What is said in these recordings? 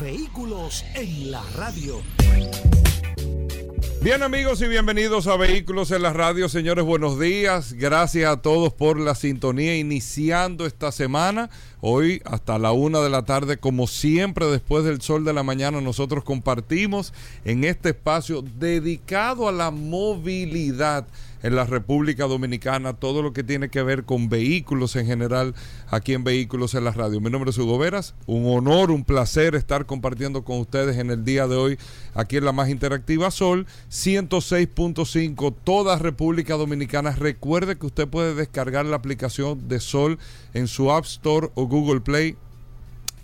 Vehículos en la radio. Bien amigos y bienvenidos a Vehículos en la Radio. Señores, buenos días. Gracias a todos por la sintonía iniciando esta semana. Hoy hasta la una de la tarde, como siempre, después del sol de la mañana, nosotros compartimos en este espacio dedicado a la movilidad en la República Dominicana, todo lo que tiene que ver con vehículos en general, aquí en Vehículos en la Radio. Mi nombre es Hugo Veras, un honor, un placer estar compartiendo con ustedes en el día de hoy, aquí en la más interactiva Sol, 106.5, toda República Dominicana. Recuerde que usted puede descargar la aplicación de Sol en su App Store o Google Play,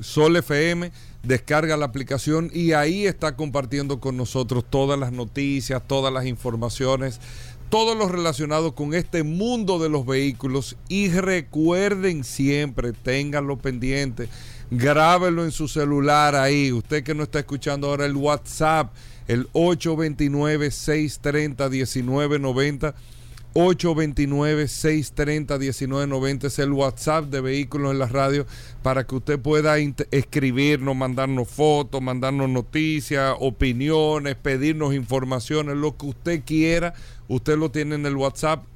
Sol FM descarga la aplicación y ahí está compartiendo con nosotros todas las noticias, todas las informaciones todo lo relacionado con este mundo de los vehículos y recuerden siempre, ténganlo pendiente, grábelo en su celular ahí, usted que no está escuchando ahora el WhatsApp, el 829-630-1990. 829-630-1990 es el WhatsApp de Vehículos en la Radio para que usted pueda escribirnos, mandarnos fotos, mandarnos noticias, opiniones, pedirnos informaciones, lo que usted quiera Usted lo tiene en el WhatsApp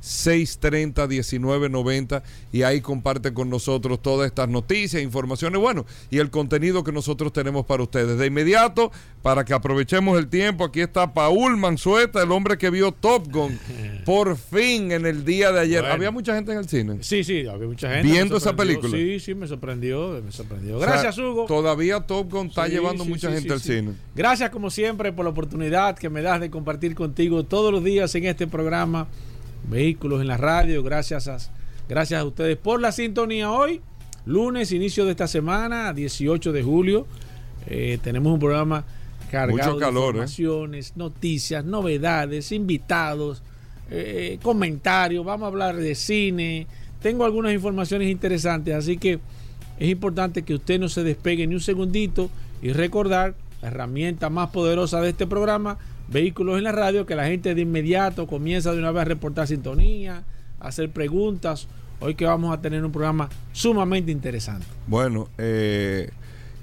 829-630-1990 y ahí comparte con nosotros todas estas noticias, informaciones, bueno, y el contenido que nosotros tenemos para ustedes. De inmediato, para que aprovechemos el tiempo, aquí está Paul Manzueta, el hombre que vio Top Gun por fin en el día de ayer. ¿Había mucha gente en el cine? Sí, sí, había mucha gente. ¿Viendo esa película? Sí, sí, me sorprendió, me sorprendió. Gracias, Hugo. Todavía Top Gun está llevando mucha gente al cine. Gracias, como siempre, por la oportunidad que me das de compartir contigo todos los días en este programa Vehículos en la Radio. Gracias a, gracias a ustedes por la sintonía hoy. Lunes, inicio de esta semana, 18 de julio. Eh, tenemos un programa cargado de ¿eh? informaciones, noticias, novedades, invitados, eh, comentarios. Vamos a hablar de cine. Tengo algunas informaciones interesantes, así que es importante que usted no se despegue ni un segundito y recordar la herramienta más poderosa de este programa, Vehículos en la Radio, que la gente de inmediato comienza de una vez a reportar sintonía, a hacer preguntas. Hoy que vamos a tener un programa sumamente interesante. Bueno, eh,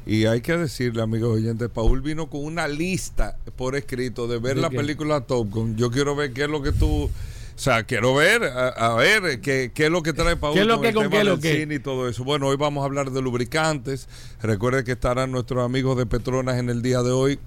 y hay que decirle, amigos oyentes, Paul vino con una lista por escrito de ver la película Top Gun. Yo quiero ver qué es lo que tú... O sea, quiero ver, a, ver qué, qué, es lo que trae Paul ¿Qué es lo que, con qué lo que? y todo eso. Bueno, hoy vamos a hablar de lubricantes. Recuerde que estarán nuestros amigos de Petronas en el día de hoy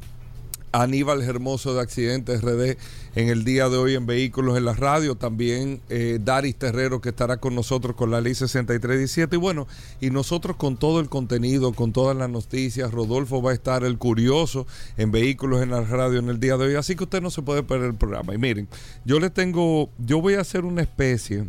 Aníbal Hermoso de Accidentes RD en el día de hoy en Vehículos en la Radio. También eh, Daris Terrero que estará con nosotros con la ley 6317. Y bueno, y nosotros con todo el contenido, con todas las noticias. Rodolfo va a estar el curioso en Vehículos en la Radio en el día de hoy. Así que usted no se puede perder el programa. Y miren, yo le tengo, yo voy a hacer una especie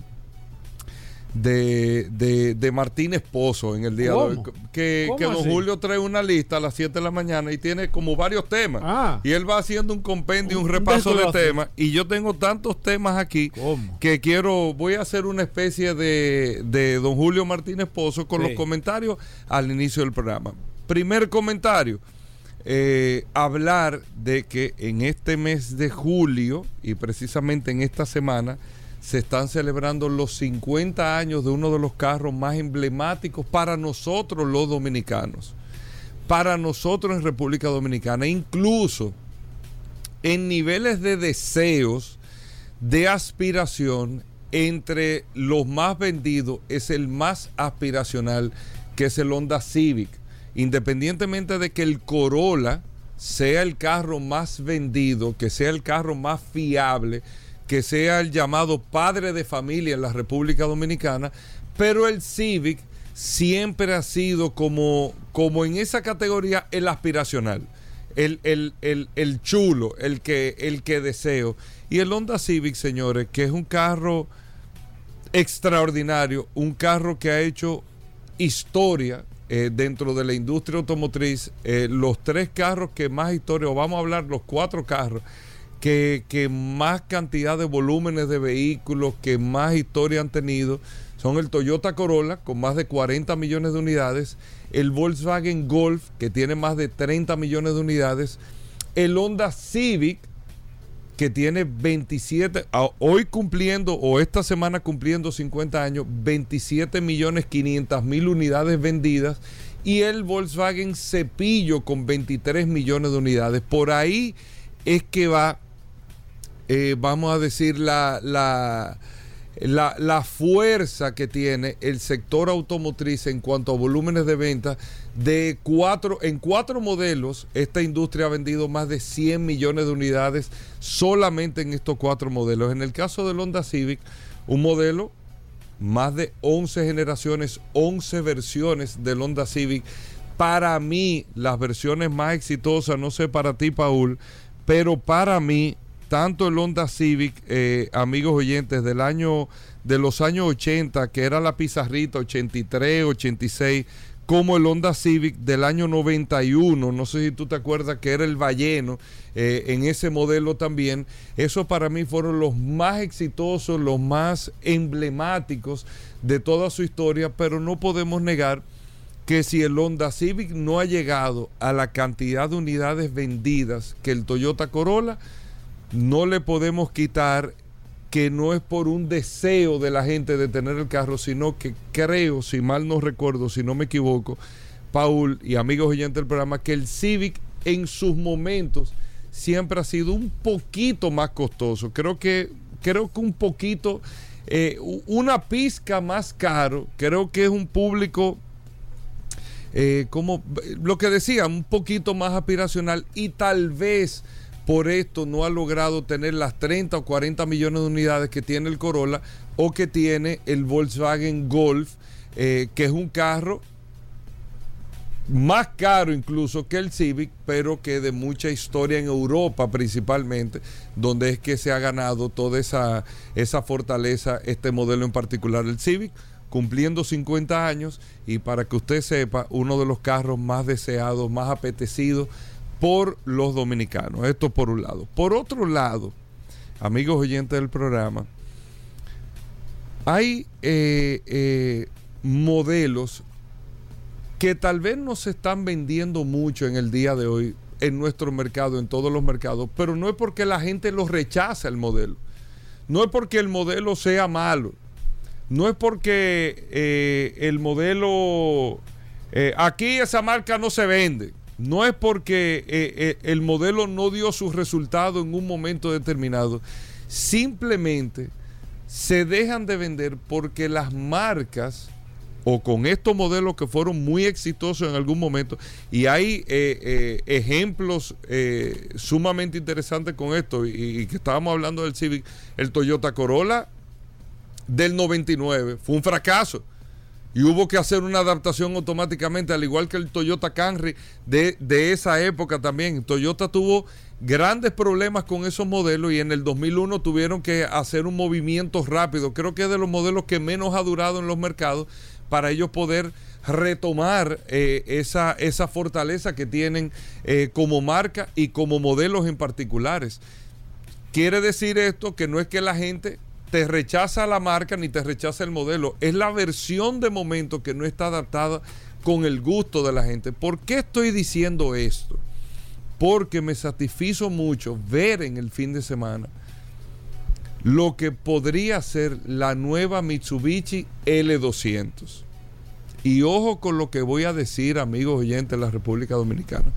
de, de, de Martín Esposo en el día de hoy. Que, que don Julio trae una lista a las 7 de la mañana y tiene como varios temas. Ah. Y él va haciendo un compendio, un, repaso de temas. Y yo tengo tantos temas aquí que quiero, voy a hacer una especie de, de don Julio Martín Esposo con los comentarios al inicio del programa. Primer comentario. Eh, hablar de que en este mes de julio y precisamente en esta semana se están celebrando los 50 años de uno de los carros más emblemáticos para nosotros los dominicanos, para nosotros en República Dominicana, incluso en niveles de deseos, de aspiración, entre los más vendidos es el más aspiracional, que es el Honda Civic. Independientemente de que el Corolla sea el carro más vendido, que sea el carro más fiable, que sea el llamado padre de familia en la República Dominicana, pero el Civic siempre ha sido como, como en esa categoría el aspiracional, el, el, chulo, el que, el que deseo. Y el Honda Civic, señores, que es un carro extraordinario, un carro que ha hecho historia eh, dentro de la industria automotriz, eh, los tres carros que más historia, o vamos a hablar los cuatro carros, que, más cantidad de volúmenes de vehículos, que más historia han tenido, son el Toyota Corolla con más de 40 millones de unidades, el Volkswagen Golf que tiene más de 30 millones de unidades, el Honda Civic que tiene 27, hoy cumpliendo o esta semana cumpliendo 50 años, 27 millones 500 mil unidades vendidas y el Volkswagen Cepillo con 23 millones de unidades. Por ahí es que va, eh, vamos a decir, la, la la, fuerza que tiene el sector automotriz en cuanto a volúmenes de venta de cuatro, en cuatro modelos, esta industria ha vendido más de 100 millones de unidades solamente en estos cuatro modelos. En el caso del Honda Civic, un modelo, más de 11 generaciones, 11 versiones del Honda Civic. Para mí, las versiones más exitosas, no sé para ti, Paul, pero para mí, tanto el Honda Civic, eh, amigos oyentes, del año de los años 80, que era la pizarrita 83, 86, como el Honda Civic del año 91, no sé si tú te acuerdas que era el balleno eh, en ese modelo también, esos para mí fueron los más exitosos, los más emblemáticos de toda su historia, pero no podemos negar que si el Honda Civic no ha llegado a la cantidad de unidades vendidas que el Toyota Corolla, no le podemos quitar que no es por un deseo de la gente de tener el carro, sino que creo, si mal no recuerdo, si no me equivoco, Paul y amigos oyentes del programa, que el Civic en sus momentos siempre ha sido un poquito más costoso. Creo que, creo que un poquito, eh, una pizca más caro. Creo que es un público, eh, como lo que decía, un poquito más aspiracional y tal vez por esto no ha logrado tener las 30 o 40 millones de unidades que tiene el Corolla o que tiene el Volkswagen Golf, eh, que es un carro más caro incluso que el Civic, pero que de mucha historia en Europa principalmente, donde es que se ha ganado toda esa, esa fortaleza, este modelo en particular, el Civic, cumpliendo 50 años. Y para que usted sepa, uno de los carros más deseados, más apetecidos por los dominicanos. Esto por un lado. Por otro lado, amigos oyentes del programa, hay eh, eh, modelos que tal vez no se están vendiendo mucho en el día de hoy en nuestro mercado, en todos los mercados, pero no es porque la gente los rechaza el modelo. No es porque el modelo sea malo. No es porque eh, el modelo... aquí esa marca no se vende no es porque eh, eh, el modelo no dio sus resultados en un momento determinado. Simplemente se dejan de vender porque las marcas o con estos modelos que fueron muy exitosos en algún momento, y hay eh, ejemplos sumamente interesantes con esto, y, y, que estábamos hablando del Civic, el Toyota Corolla del 99 fue un fracaso y hubo que hacer una adaptación automáticamente, al igual que el Toyota Camry de, de, esa época también. Toyota tuvo grandes problemas con esos modelos y en el 2001 tuvieron que hacer un movimiento rápido. Creo que es de los modelos que menos ha durado en los mercados para ellos poder retomar eh, esa, esa fortaleza que tienen eh, como marca y como modelos en particulares. Quiere decir esto que no es que la gente te rechaza la marca ni te rechaza el modelo. Es la versión de momento que no está adaptada con el gusto de la gente. ¿Por qué estoy diciendo esto? Porque me satisfizo mucho ver en el fin de semana lo que podría ser la nueva Mitsubishi L200. Y ojo con lo que voy a decir, amigos oyentes de la República Dominicana.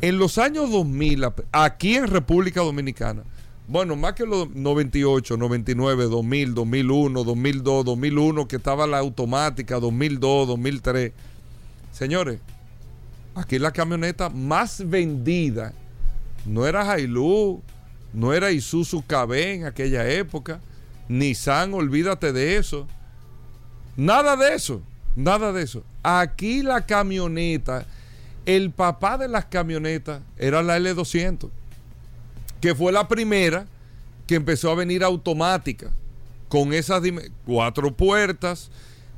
En los años 2000, aquí en República Dominicana, bueno, más que los 98, 99, 2000, 2001, 2002, 2001, que estaba la automática, 2002, 2003. Señores, aquí la camioneta más vendida no era Hilux, no era Isuzu KB en aquella época, Nissan, olvídate de eso. Nada de eso, nada de eso. Aquí la camioneta, el papá de las camionetas era la L200 que fue la primera que empezó a venir automática, con esas cuatro puertas,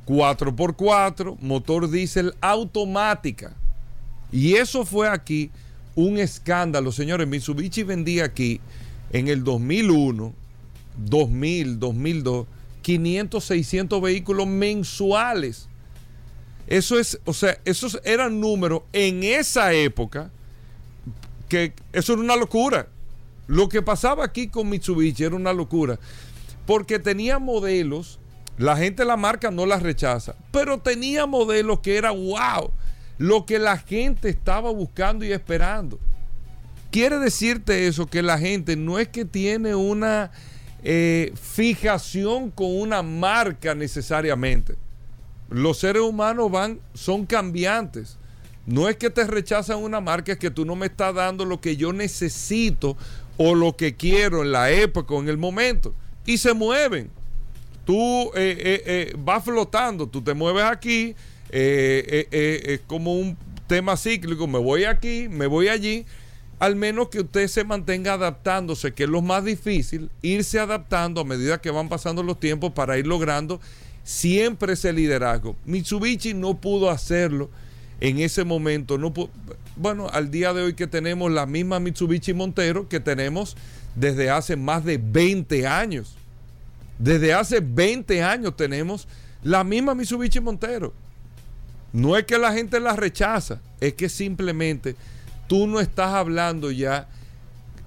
4x4, motor diésel automática. Y eso fue aquí un escándalo, señores. Mitsubishi vendía aquí en el 2001, 2000, 2002, 500, 600 vehículos mensuales. Eso es, o sea, esos eran números en esa época que eso era una locura. Lo que pasaba aquí con Mitsubishi era una locura. Porque tenía modelos, la gente la marca no las rechaza, pero tenía modelos que era wow, lo que la gente estaba buscando y esperando. Quiere decirte eso, que la gente no es que tiene una eh, fijación con una marca necesariamente. Los seres humanos van, son cambiantes. No es que te rechazan una marca, es que tú no me estás dando lo que yo necesito o lo que quiero en la época o en el momento. Y se mueven. Tú eh, eh, eh, vas flotando, tú te mueves aquí, es como un tema cíclico, me voy aquí, me voy allí, al menos que usted se mantenga adaptándose, que es lo más difícil, irse adaptando a medida que van pasando los tiempos para ir logrando siempre ese liderazgo. Mitsubishi no pudo hacerlo en ese momento. No bueno, al día de hoy que tenemos la misma Mitsubishi Montero que tenemos desde hace más de 20 años. Desde hace 20 años tenemos la misma Mitsubishi Montero. No es que la gente la rechaza, es que simplemente tú no estás hablando ya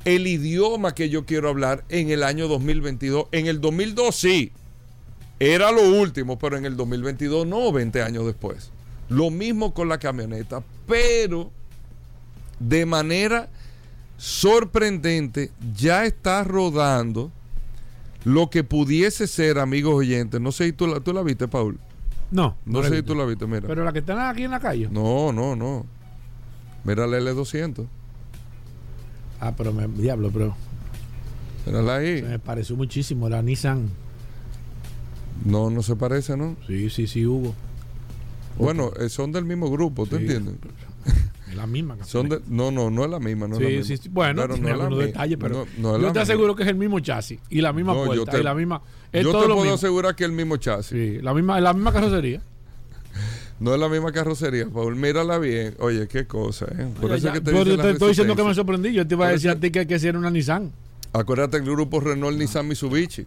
el idioma que yo quiero hablar en el año 2022. En el 2002 sí, era lo último, pero en el 2022 no, 20 años después. Lo mismo con la camioneta, pero de manera sorprendente ya está rodando lo que pudiese ser, amigos oyentes. No sé si tú la, tú la viste, Paul. No. No, sé si tú la viste, mira. Pero la que está aquí en la calle. No, no, no. Mira la L200. Ah, pero me, diablo, pero. Mírala ahí. me pareció muchísimo la Nissan. No, no se parece, ¿no? Sí, sí, sí, Hugo. Bueno, eh, son del mismo grupo, ¿tú entiendes? Es la misma. Son no, no, no es la misma. No sí, sí, Bueno, tiene algunos detalles, pero yo te aseguro que es el mismo chasis y la misma puerta y la misma. yo te puedo asegurar que es el mismo chasis. Sí, la misma, la misma carrocería. No es la misma carrocería, Paul. Mírala bien. Oye, qué cosa, ¿eh? Por eso que te, yo te estoy diciendo que me sorprendí. Yo te iba a decir a ti que, que era una Nissan. Acuérdate el grupo Renault, Nissan, Mitsubishi.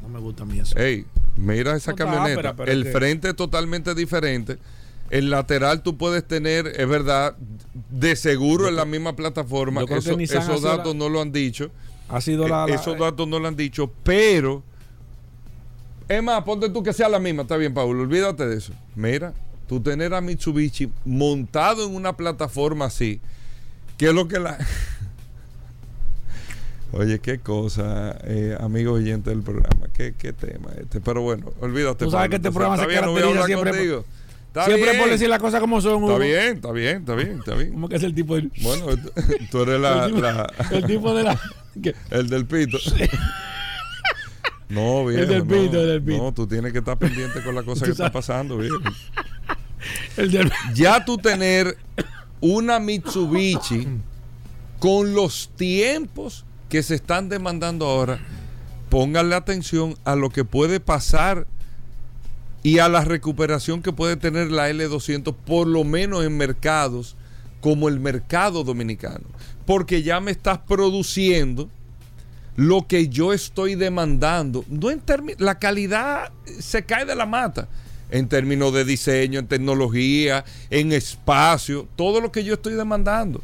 No me gusta a mí eso. Ey, mira esa camioneta. el frente es totalmente diferente. El lateral tú puedes tener, es verdad, de seguro en la misma plataforma. esos datos no lo han dicho. Ha sido la, esos datos no lo han dicho, pero. Es más, ponte tú que sea la misma, está bien, Pablo, olvídate de eso. Mira, tú tener a Mitsubishi montado en una plataforma así, que es lo que la. Oye, qué cosa, eh, amigo oyente del programa, qué, qué tema este. Pero bueno, olvídate. Tú sabes que este programa se caracteriza siempre, siempre por decir las cosas como son. Está bien, está bien, está bien, está bien. ¿Cómo que es el tipo del.? Bueno, tú eres la. el, tipo, de la. El del pito. No, bien. El del pito, el del pito. No, tú tienes que estar pendiente con la cosa que está pasando, bien. El del... Ya tú tener una Mitsubishi con los tiempos que se están demandando ahora, pónganle atención a lo que puede pasar y a la recuperación que puede tener la L200, por lo menos en mercados como el mercado dominicano, porque ya me estás produciendo lo que yo estoy demandando. No en la calidad se cae de la mata en términos de diseño, en tecnología, en espacio, todo lo que yo estoy demandando.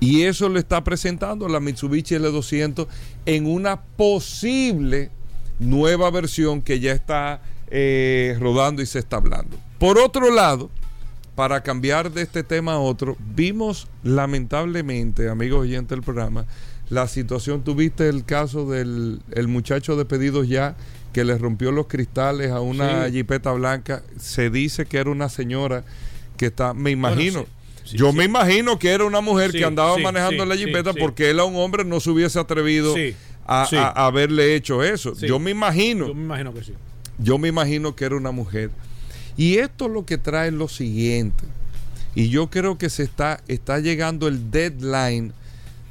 Y eso lo está presentando la Mitsubishi L200 en una posible nueva versión que ya está eh, rodando y se está hablando. Por otro lado, para cambiar de este tema a otro, vimos lamentablemente, amigos oyentes del programa, la situación, tuviste el caso del el muchacho de pedidos ya que le rompió los cristales a una jipeta blanca, se dice que era una señora que está, me imagino, yo me imagino que era una mujer que andaba manejando la jipeta porque él a un hombre no se hubiese atrevido a, haberle hecho eso. Yo me imagino. Yo me imagino que sí. Yo me imagino que era una mujer. Y esto lo que trae lo siguiente. Y yo creo que se está, está llegando el deadline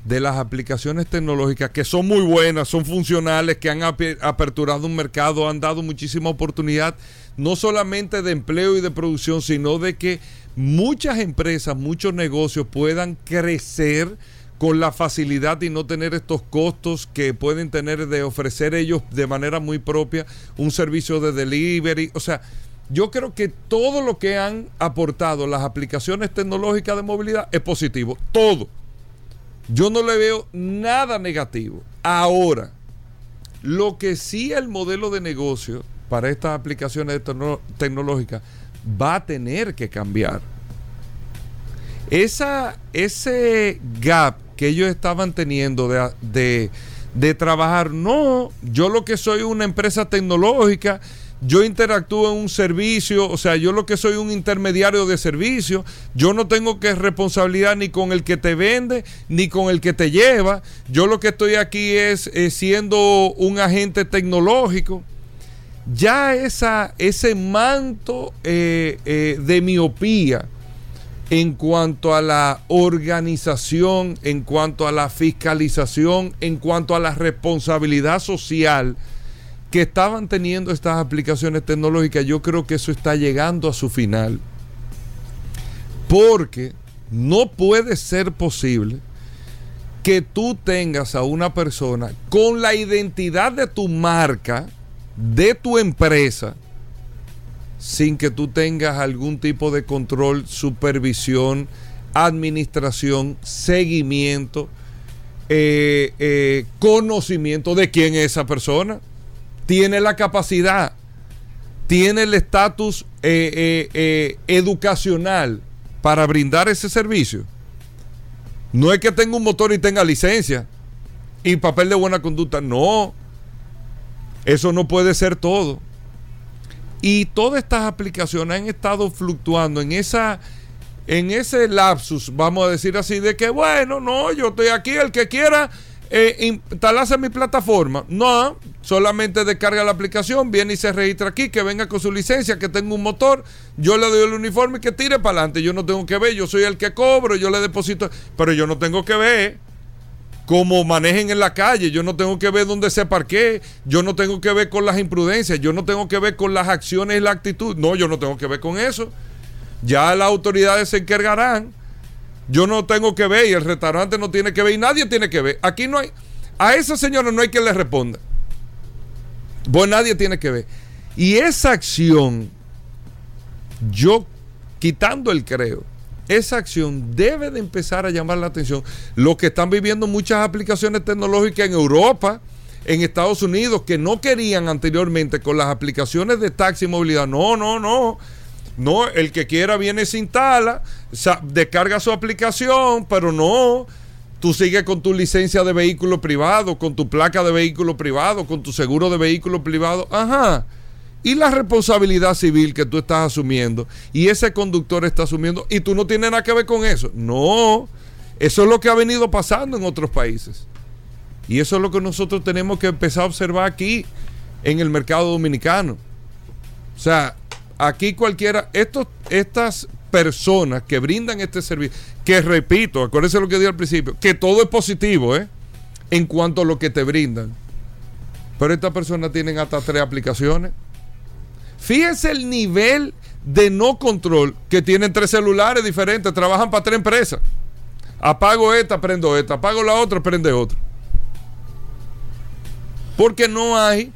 de las aplicaciones tecnológicas que son muy buenas, son funcionales, que han aperturado un mercado, han dado muchísima oportunidad no solamente de empleo y de producción, sino de que muchas empresas, muchos negocios puedan crecer con la facilidad y no tener estos costos que pueden tener de ofrecer ellos de manera muy propia un servicio de delivery. O sea, yo creo que todo lo que han aportado las aplicaciones tecnológicas de movilidad es positivo. Todo. Yo no le veo nada negativo. Ahora, lo que sí el modelo de negocio para estas aplicaciones tecnológicas va a tener que cambiar. Esa, ese gap que ellos estaban teniendo de, de, trabajar, no, yo lo que soy una empresa tecnológica, yo interactúo en un servicio, o sea, yo lo que soy un intermediario de servicio, yo no tengo que responsabilidad ni con el que te vende, ni con el que te lleva, yo lo que estoy aquí es siendo un agente tecnológico. Ya esa, ese manto eh, eh, de miopía en cuanto a la organización, en cuanto a la fiscalización, en cuanto a la responsabilidad social que estaban teniendo estas aplicaciones tecnológicas, yo creo que eso está llegando a su final. Porque no puede ser posible que tú tengas a una persona con la identidad de tu marca, de tu empresa sin que tú tengas algún tipo de control, supervisión, administración, seguimiento, eh, eh, conocimiento de quién es esa persona. Tiene la capacidad, tiene el estatus eh, educacional para brindar ese servicio. No es que tenga un motor y tenga licencia y papel de buena conducta, no. Eso no puede ser todo. Y todas estas aplicaciones han estado fluctuando en esa en ese lapsus, vamos a decir así, de que bueno, no, yo estoy aquí, el que quiera eh, instalarse mi plataforma. No, solamente descarga la aplicación, viene y se registra aquí, que venga con su licencia, que tenga un motor, yo le doy el uniforme y que tire para adelante. Yo no tengo que ver, yo soy el que cobro, yo le deposito, pero yo no tengo que ver como manejen en la calle. Yo no tengo que ver dónde se parquee. Yo no tengo que ver con las imprudencias. Yo no tengo que ver con las acciones y la actitud. No, yo no tengo que ver con eso. Ya las autoridades se encargarán. Yo no tengo que ver y el restaurante no tiene que ver y nadie tiene que ver. Aquí no hay. A esa señora no hay quien le responda. Pues nadie tiene que ver. Y esa acción, yo quitando el creo esa acción debe de empezar a llamar la atención. Lo que están viviendo muchas aplicaciones tecnológicas en Europa, en Estados Unidos, que no querían anteriormente con las aplicaciones de taxi y movilidad. No, no, no. No, el que quiera viene se instala, descarga su aplicación, pero no. Tú sigues con tu licencia de vehículo privado, con tu placa de vehículo privado, con tu seguro de vehículo privado. Ajá y la responsabilidad civil que tú estás asumiendo y ese conductor está asumiendo y tú no tienes nada que ver con eso. No, eso es lo que ha venido pasando en otros países. Y eso es lo que nosotros tenemos que empezar a observar aquí en el mercado dominicano. O sea, aquí cualquiera, estos, estas personas que brindan este servicio, que repito, acuérdense lo que dije al principio, que todo es positivo, ¿eh? En cuanto a lo que te brindan. Pero estas personas tienen hasta tres aplicaciones. Fíjense el nivel de no control que tienen tres celulares diferentes, trabajan para tres empresas. Apago esta, prendo esta, apago la otra, prende otra. Porque no hay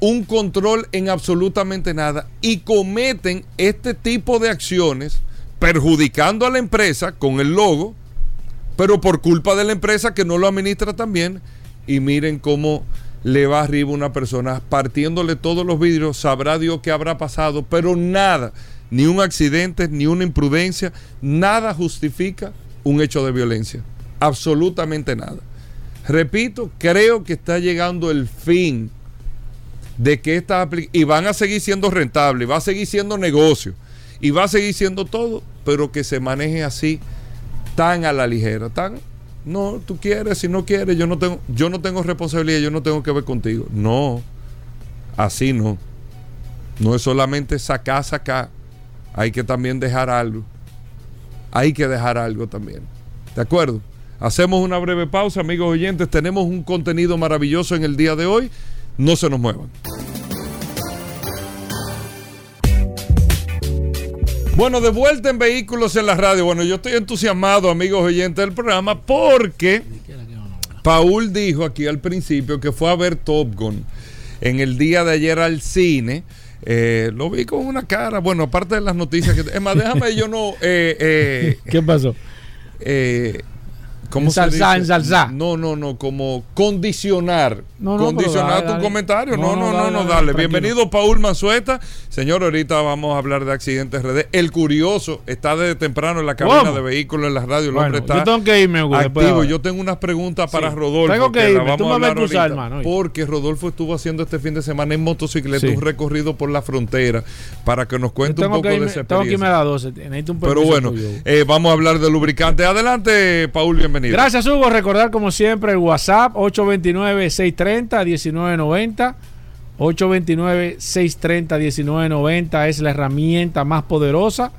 un control en absolutamente nada y cometen este tipo de acciones perjudicando a la empresa con el logo, pero por culpa de la empresa que no lo administra también. Y miren cómo le va arriba una persona partiéndole todos los vidrios, sabrá Dios qué habrá pasado, pero nada, ni un accidente, ni una imprudencia, nada justifica un hecho de violencia. Absolutamente nada. Repito, creo que está llegando el fin de que esta y van a seguir siendo rentables, va a seguir siendo negocio y va a seguir siendo todo, pero que se maneje así tan a la ligera, tan no, tú quieres, si no quieres, yo no tengo, yo no tengo responsabilidad, yo no tengo que ver contigo. No, así no. No es solamente sacar, sacar. Hay que también dejar algo. Hay que dejar algo también. ¿De acuerdo? Hacemos una breve pausa, amigos oyentes. Tenemos un contenido maravilloso en el día de hoy. No se nos muevan. Bueno, de vuelta en Vehículos en la Radio. Bueno, yo estoy entusiasmado, amigos oyentes del programa, porque Paul dijo aquí al principio que fue a ver Top Gun en el día de ayer al cine. Eh, lo vi con una cara, bueno, aparte de las noticias que... Es más, déjame yo no... Eh, eh, ¿Qué pasó? Eh, ¿Cómo ensalzar, ensalzar. No, no, no, como condicionar. condicionar tu comentario. No, no, no, no, dale. Bienvenido, Paul Manzueta. Señor, ahorita vamos a hablar de accidentes RD. El curioso está desde temprano en la cabina de vehículos en la radio. El hombre está yo tengo que irme, activo. Yo tengo unas preguntas para Rodolfo. Tengo que, irme. Tú a hermano. Porque Rodolfo estuvo haciendo este fin de semana en motocicleta un recorrido por la frontera para que nos cuente un poco de esa experiencia. Tengo que irme a las 12. Un Pero bueno, eh, vamos a hablar de lubricante. Adelante, Paul, bienvenido. Gracias, Hugo. Recordar, como siempre, el WhatsApp 829-630-1990. 829-630-1990 es la herramienta más poderosa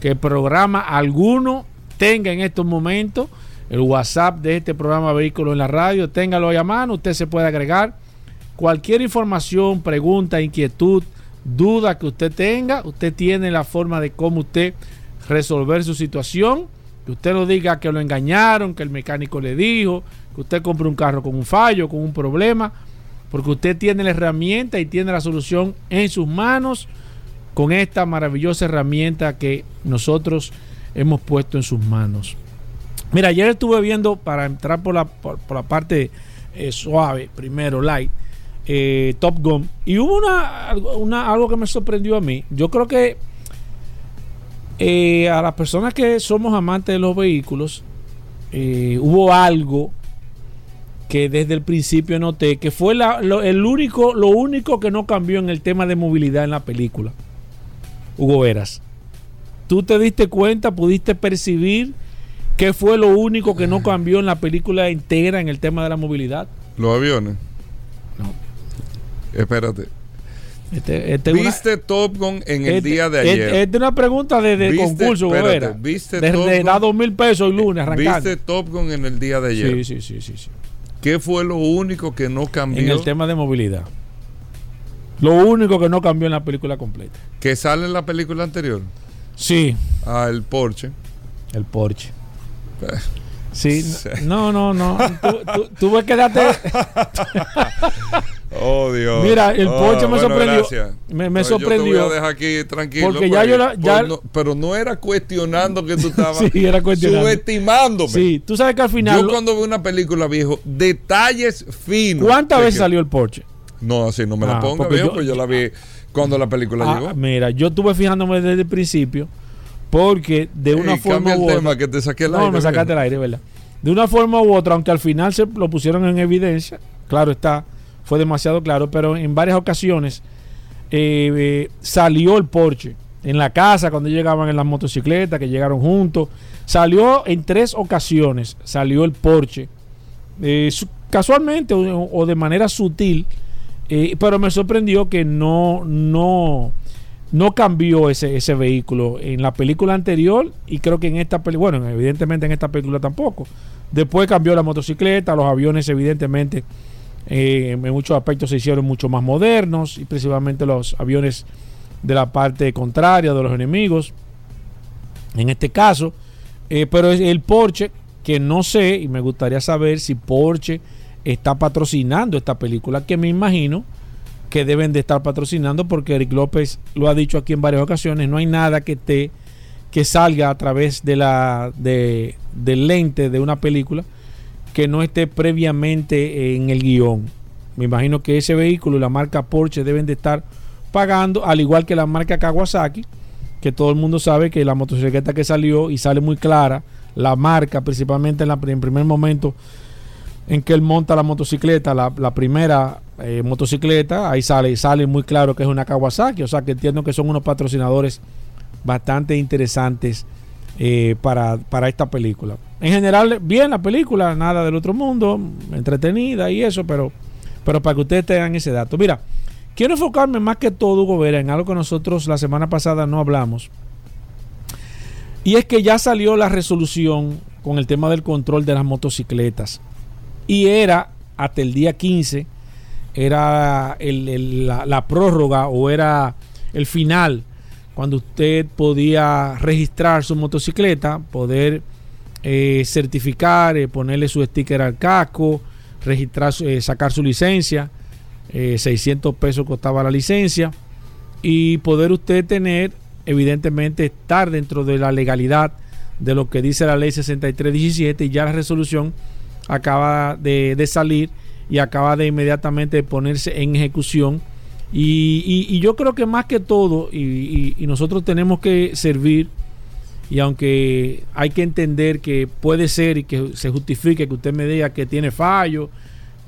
que programa alguno tenga en estos momentos. El WhatsApp de este programa Vehículos en la Radio, téngalo ahí a mano. Usted se puede agregar cualquier información, pregunta, inquietud, duda que usted tenga. Usted tiene la forma de cómo usted resolver su situación que usted lo diga que lo engañaron, que el mecánico le dijo, que usted compre un carro con un fallo, con un problema, porque usted tiene la herramienta y tiene la solución en sus manos con esta maravillosa herramienta que nosotros hemos puesto en sus manos. Mira, ayer estuve viendo, para entrar por la, por, la parte eh, suave, primero, light, eh, Top Gun, y hubo una, una, algo que me sorprendió a mí. Yo creo que eh, a las personas que somos amantes de los vehículos, eh, hubo algo que desde el principio noté que fue lo, el único, lo único que no cambió en el tema de movilidad en la película. Hugo Veras. ¿Tú te diste cuenta, pudiste percibir qué fue lo único que no cambió en la película entera en el tema de la movilidad? Los aviones. No. Espérate. Este, este ¿Viste Top Gun en el este, día de ayer? Esta es una pregunta de, concurso, espérate, ¿Viste de, Top de, da dos mil pesos el lunes arrancando. ¿Viste Top Gun en el día de ayer? Sí, sí, sí, sí, ¿Qué fue lo único que no cambió? En el tema de movilidad. Lo único que no cambió en la película completa. ¿Que sale en la película anterior? Sí. Ah, el Porsche. El Porsche. Sí, no, no, no. Tú, tú, tú ves que date. Oh, Dios. Mira, el oh, Porsche me sorprendió. Me, me sorprendió. Yo te voy a dejar aquí tranquilo. Porque ya yo la, ya... pero no era cuestionando que tú estabas. sí, era cuestionando. Subestimándome. Sí, tú sabes que al final. Yo cuando veo una película, viejo, detalles finos. ¿Cuántas veces salió el Porsche? No, así no me la ah, ponga, viejo, pues yo la vi cuando la película ah, llegó. Mira, yo estuve fijándome desde el principio. Porque de una forma u otra. que te saqué el no, me sacaste el aire, ¿verdad? De una forma u otra, aunque al final se lo pusieron en evidencia, claro está fue demasiado claro, pero en varias ocasiones eh, eh, salió el Porsche en la casa cuando llegaban en las motocicletas, que llegaron juntos. Salió en tres ocasiones, salió el Porsche. Eh, casualmente o, de manera sutil, pero me sorprendió que no, no, no cambió ese, ese vehículo en la película anterior y creo que en esta película, bueno, evidentemente en esta película tampoco. Después cambió la motocicleta, los aviones evidentemente eh, en muchos aspectos se hicieron mucho más modernos y principalmente los aviones de la parte contraria de los enemigos. En este caso, eh, pero es el Porsche que no sé y me gustaría saber si Porsche está patrocinando esta película que me imagino que deben de estar patrocinando porque Eric López lo ha dicho aquí en varias ocasiones, no hay nada que te que salga a través de la de, del lente de una película que no esté previamente en el guion. Me imagino que ese vehículo y la marca Porsche deben de estar pagando, al igual que la marca Kawasaki, que todo el mundo sabe que la motocicleta que salió y sale muy clara, la marca, principalmente en, la, en primer momento en que él monta la motocicleta, la, primera eh, motocicleta, ahí sale, sale muy claro que es una Kawasaki, o sea que entiendo que son unos patrocinadores bastante interesantes eh, para, para esta película. En general, bien la película, nada del otro mundo, entretenida y eso, pero, pero para que ustedes tengan ese dato. Mira, quiero enfocarme más que todo, Hugo Vera, en algo que nosotros la semana pasada no hablamos. Y es que ya salió la resolución con el tema del control de las motocicletas. Y era hasta el día 15, era la, prórroga o era el final cuando usted podía registrar su motocicleta, poder eh, certificar, eh, ponerle su sticker al casco, registrar, eh, sacar su licencia, 600 pesos costaba la licencia y poder usted tener, evidentemente, estar dentro de la legalidad de lo que dice la ley 6317 y ya la resolución acaba de, salir y acaba de inmediatamente ponerse en ejecución. Y, yo creo que más que todo, y, nosotros tenemos que servir, y aunque hay que entender que puede ser y que se justifique que usted me diga que tiene fallo,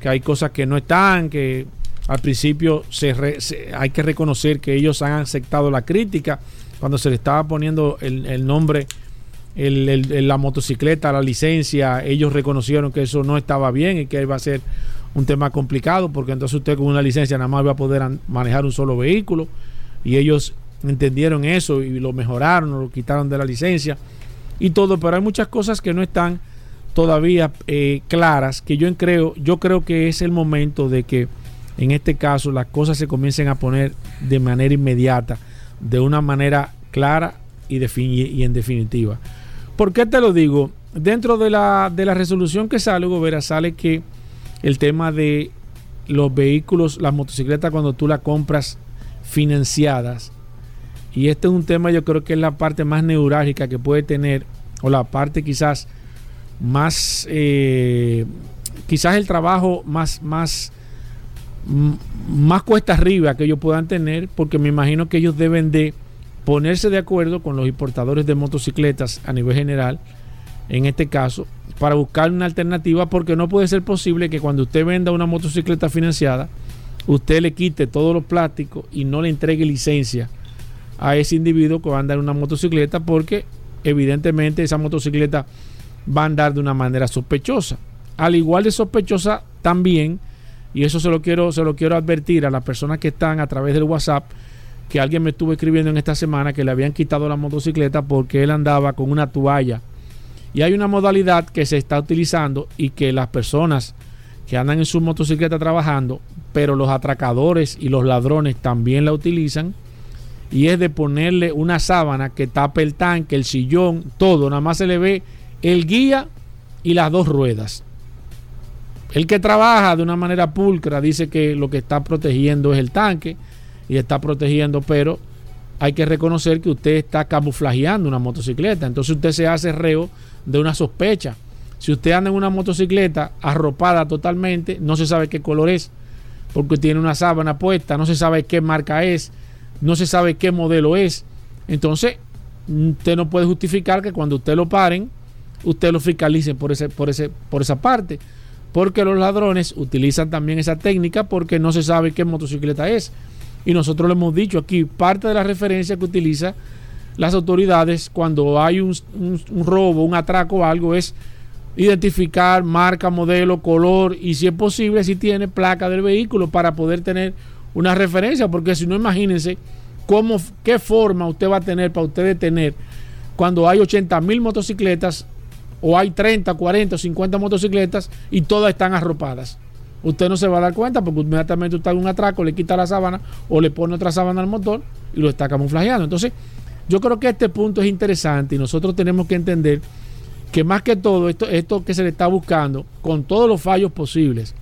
que hay cosas que no están, que al principio se, hay que reconocer que ellos han aceptado la crítica cuando se le estaba poniendo el nombre el, la motocicleta, la licencia, ellos reconocieron que eso no estaba bien y que iba a ser un tema complicado porque entonces usted con una licencia nada más va a poder manejar un solo vehículo y ellos entendieron eso y lo mejoraron, lo quitaron de la licencia y todo, pero hay muchas cosas que no están todavía eh, claras que yo creo, yo creo que es el momento de que en este caso las cosas se comiencen a poner de manera inmediata, de una manera clara y, y en definitiva. ¿Por qué te lo digo? Dentro de la, de la resolución que sale, Gobera, sale que el tema de los vehículos, las motocicletas, cuando tú las compras financiadas, y este es un tema, yo creo que es la parte más neurálgica que puede tener, o la parte quizás más, eh, quizás el trabajo más, más, más cuesta arriba que ellos puedan tener, porque me imagino que ellos deben de ponerse de acuerdo con los importadores de motocicletas a nivel general, en este caso, para buscar una alternativa, porque no puede ser posible que cuando usted venda una motocicleta financiada, usted le quite todos los plásticos y no le entregue licencia a ese individuo que va a andar una motocicleta, porque evidentemente esa motocicleta va a andar de una manera sospechosa. Al igual de sospechosa también, y eso se lo quiero, se lo quiero advertir a las personas que están a través del WhatsApp, que alguien me estuvo escribiendo en esta semana que le habían quitado la motocicleta porque él andaba con una toalla. Y hay una modalidad que se está utilizando y que las personas que andan en su motocicleta trabajando, pero los atracadores y los ladrones también la utilizan, y es de ponerle una sábana que tape el tanque, el sillón, todo, nada más se le ve el guía y las dos ruedas. El que trabaja de una manera pulcra dice que lo que está protegiendo es el tanque, y está protegiendo, pero hay que reconocer que usted está camuflajeando una motocicleta. Entonces usted se hace reo de una sospecha. Si usted anda en una motocicleta arropada totalmente, no se sabe qué color es, porque tiene una sábana puesta, no se sabe qué marca es, no se sabe qué modelo es. Entonces, usted no puede justificar que cuando usted lo paren, usted lo fiscalice por, ese, por, ese, por esa parte. Porque los ladrones utilizan también esa técnica porque no se sabe qué motocicleta es. Y nosotros lo hemos dicho aquí, parte de la referencia que utiliza las autoridades cuando hay un, robo, un atraco o algo es identificar marca, modelo, color y si es posible, si tiene placa del vehículo para poder tener una referencia, porque si no, imagínense cómo, qué forma usted va a tener para usted detener cuando hay 80 mil motocicletas o hay 30, 40, 50 motocicletas y todas están arropadas usted no se va a dar cuenta porque inmediatamente usted haga un atraco, le quita la sábana o le pone otra sábana al motor y lo está camuflajeando. Entonces, yo creo que este punto es interesante y nosotros tenemos que entender que más que todo esto, esto que se le está buscando, con todos los fallos posibles,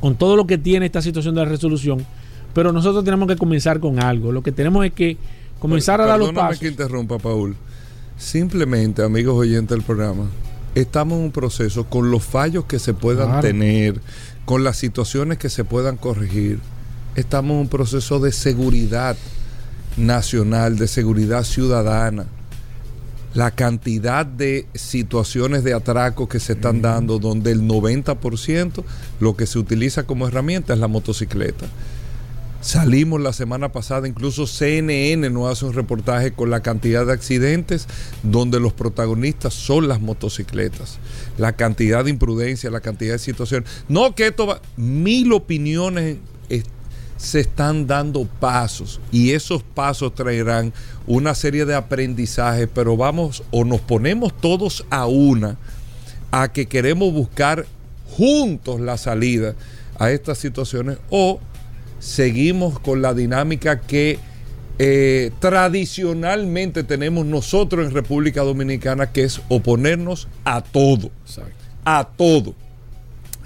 con todo lo que tiene esta situación de la resolución, pero nosotros tenemos que comenzar con algo. Lo que tenemos es que comenzar a dar los pasos. que interrumpa, Paul. Simplemente, amigos oyentes del programa, estamos en un proceso con los fallos que se puedan tener, con las situaciones que se puedan corregir. Estamos en un proceso de seguridad nacional, de seguridad ciudadana. La cantidad de situaciones de atraco que se están dando, donde el 90% lo que se utiliza como herramienta es la motocicleta. Salimos la semana pasada, incluso CNN nos hace un reportaje con la cantidad de accidentes donde los protagonistas son las motocicletas. La cantidad de imprudencia, la cantidad de situaciones. No que esto va, mil opiniones se están dando pasos y esos pasos traerán una serie de aprendizajes, pero vamos o nos ponemos todos a una a que queremos buscar juntos la salida a estas situaciones o seguimos con la dinámica que eh, tradicionalmente tenemos nosotros en República Dominicana, que es oponernos a todo. A todo.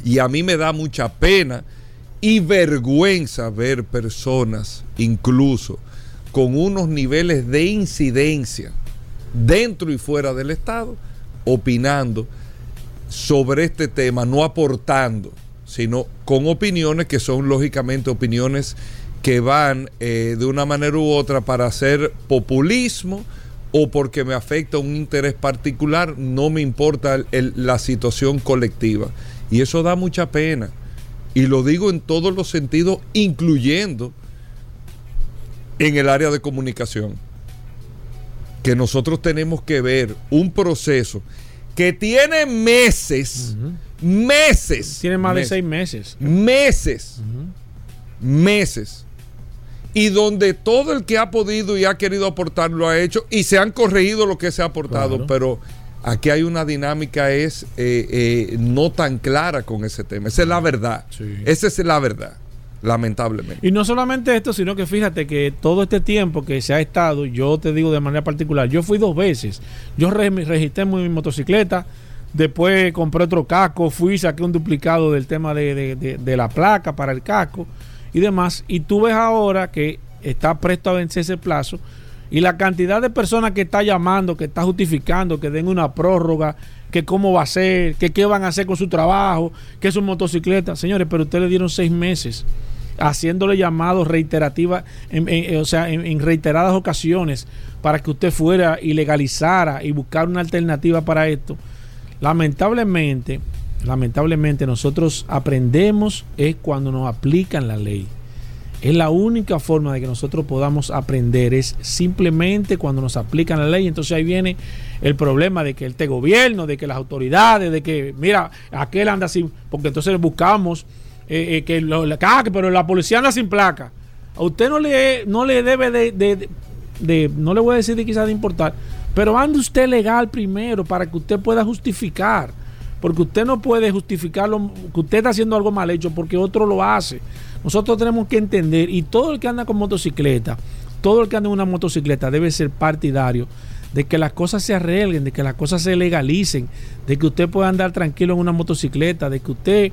Y a mí me da mucha pena y vergüenza ver personas, incluso con unos niveles de incidencia dentro y fuera del Estado, opinando sobre este tema, no aportando, sino con opiniones que son lógicamente opiniones que van eh, de una manera u otra para hacer populismo o porque me afecta un interés particular, no me importa la situación colectiva. Y eso da mucha pena. Y lo digo en todos los sentidos, incluyendo en el área de comunicación. Que nosotros tenemos que ver un proceso que tiene meses, meses. Tiene más de seis meses. Meses. Meses. Y donde todo el que ha podido y ha querido aportar lo ha hecho y se han corregido lo que se ha aportado, pero aquí hay una dinámica es eh, eh, no tan clara con ese tema. Esa es la verdad. Esa es la verdad lamentablemente. Y no solamente esto, sino que fíjate que todo este tiempo que se ha estado, yo te digo de manera particular, yo fui dos veces, yo registré mi motocicleta, después compré otro casco, fui, saqué un duplicado del tema de, la placa para el casco y demás, y tú ves ahora que está presto a vencer ese plazo, y la cantidad de personas que está llamando, que está justificando, que den una prórroga, que cómo va a ser, que qué van a hacer con su trabajo, que su motocicleta. Señores, pero ustedes le dieron seis meses haciéndole llamados reiterativas, o sea, en, reiteradas ocasiones para que usted fuera y legalizara y buscar una alternativa para esto. Lamentablemente, lamentablemente nosotros aprendemos es cuando nos aplican la ley. Es la única forma de que nosotros podamos aprender, es simplemente cuando nos aplican la ley. Entonces ahí viene el problema de que este gobierno, de que las autoridades, de que, mira, aquel anda así, porque entonces buscamos eh, eh, que lo, ah, pero la policía anda sin placa. A usted no le, no le debe de, no le voy a decir de quizás de importar, pero ande usted legal primero para que usted pueda justificar. Porque usted no puede justificarlo, que usted está haciendo algo mal hecho porque otro lo hace. Nosotros tenemos que entender, y todo el que anda con motocicleta, todo el que anda en una motocicleta debe ser partidario de que las cosas se arreglen, de que las cosas se legalicen, de que usted pueda andar tranquilo en una motocicleta, de que usted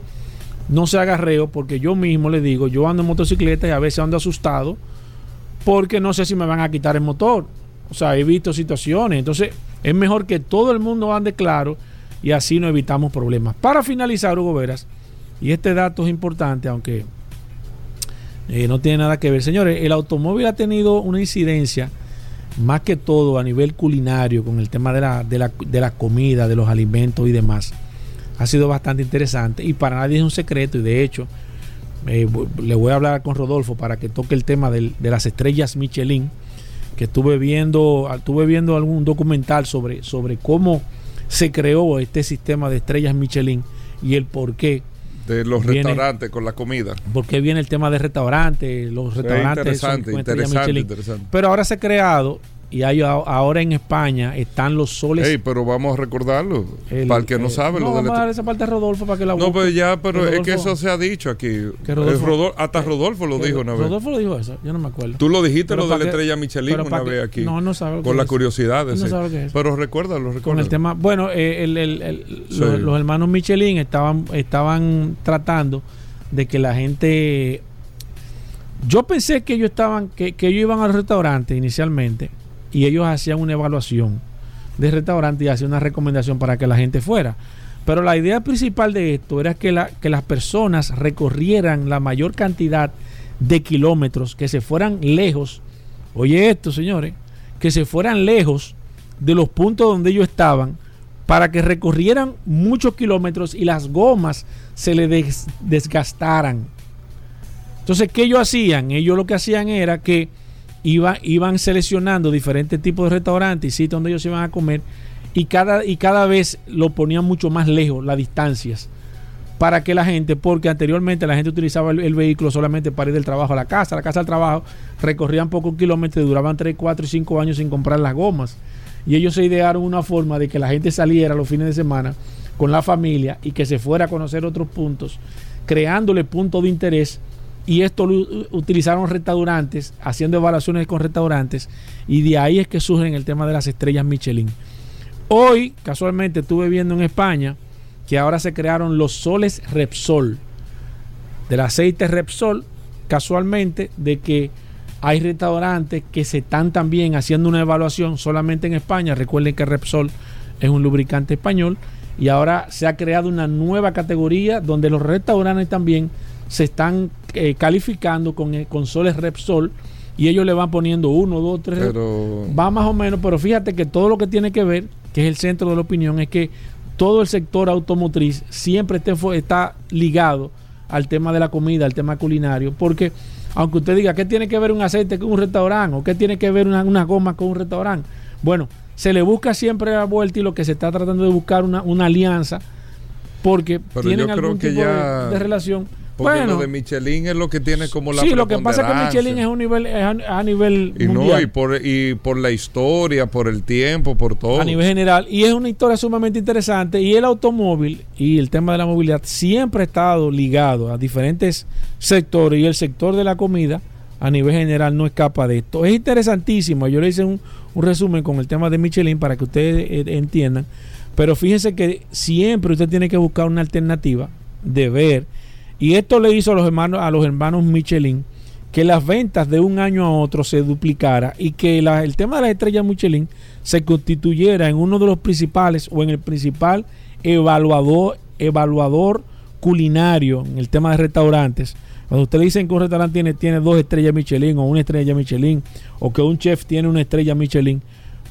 no se haga reo, porque yo mismo le digo, yo ando en motocicleta y a veces ando asustado porque no sé si me van a quitar el motor. O sea, he visto situaciones. Entonces, es mejor que todo el mundo ande claro y así no evitamos problemas. Para finalizar, Hugo Veras, y este dato es importante, aunque eh, no tiene nada que ver. Señores, el automóvil ha tenido una incidencia más que todo a nivel culinario con el tema de la, de la, de la comida, de los alimentos y demás ha sido bastante interesante y para nadie es un secreto y de hecho eh, le voy a hablar con Rodolfo para que toque el tema de las estrellas Michelin que estuve viendo estuve viendo algún documental sobre, sobre cómo se creó este sistema de estrellas Michelin y el por qué de los restaurantes con la comida. Porque viene el tema de restaurantes, los restaurantes interesante, interesante, interesante. Pero ahora se ha creado y hay, ahora en España están los soles. Ey, pero vamos a recordarlo. para el que no sabe. No, vamos a dar esa parte a Rodolfo para que la busque. No, pero ya, pero es que eso se ha dicho aquí. hasta Rodolfo lo dijo una vez. Rodolfo lo dijo eso, yo no me acuerdo. Tú lo dijiste lo de la estrella Michelin una vez aquí. No, no sabe. Con la curiosidad. No sabe qué es. Pero recuérdalo, recuérdalo. Con el tema. Bueno, eh, el, el, los, hermanos Michelin estaban, estaban tratando de que la gente. Yo pensé que ellos estaban, que, que ellos iban al restaurante inicialmente y ellos hacían una evaluación de restaurante y hacían una recomendación para que la gente fuera. Pero la idea principal de esto era que, la, que las personas recorrieran la mayor cantidad de kilómetros, que se fueran lejos. Oye esto, señores, que se fueran lejos de los puntos donde ellos estaban para que recorrieran muchos kilómetros y las gomas se le desgastaran. Entonces, ¿qué ellos hacían? Ellos lo que hacían era que iban seleccionando diferentes tipos de restaurantes y sitios donde ellos iban a comer y cada, y cada vez lo ponían mucho más lejos, las distancias, para que la gente, porque anteriormente la gente utilizaba el, vehículo solamente para ir del trabajo a la casa, la casa al trabajo, recorrían pocos kilómetros duraban 3, 4 y 5 años sin comprar las gomas. Y ellos se idearon una forma de que la gente saliera los fines de semana con la familia y que se fuera a conocer otros puntos, creándole puntos de interés y esto lo utilizaron restaurantes, haciendo evaluaciones con restaurantes, y de ahí es que surgen el tema de las estrellas Michelin. Hoy, casualmente, estuve viendo en España que ahora se crearon los soles Repsol, del aceite Repsol, casualmente, de que hay restaurantes que se están también haciendo una evaluación solamente en España. Recuerden que Repsol es un lubricante español y ahora se ha creado una nueva categoría donde los restaurantes también se están eh, calificando con, eh, con soles Repsol y ellos le van poniendo uno, dos, tres. Va más o menos, pero fíjate que todo lo que tiene que ver, que es el centro de la opinión, es que todo el sector automotriz siempre está ligado al tema de la comida, al tema culinario, porque aunque usted diga, ¿qué tiene que ver un aceite con un restaurante? ¿O qué tiene que ver una, una goma con un restaurante? Bueno, se le busca siempre la vuelta y lo que se está tratando de buscar una, una alianza porque tienen algún tipo de relación porque bueno, lo de Michelin es lo que tiene como la Sí, lo que pasa es que Michelin es un nivel a, nivel y mundial. y por y por la historia, por el tiempo, por todo. A nivel general y es una historia sumamente interesante y el automóvil y el tema de la movilidad siempre ha estado ligado a diferentes sectores y el sector de la comida a nivel general no escapa de esto. Es interesantísimo, yo le hice un, un resumen con el tema de Michelin para que ustedes eh, entiendan, pero fíjense que siempre usted tiene que buscar una alternativa de ver y esto le hizo a los hermanos, a los hermanos Michelin que las ventas de un año a otro se duplicara y que el tema de las estrellas Michelin se constituyera en uno de los principales o en el principal evaluador, evaluador culinario en el tema de restaurantes. Cuando usted le dicen que un restaurante tiene, dos estrellas Michelin o una estrella Michelin o que un chef tiene una estrella Michelin,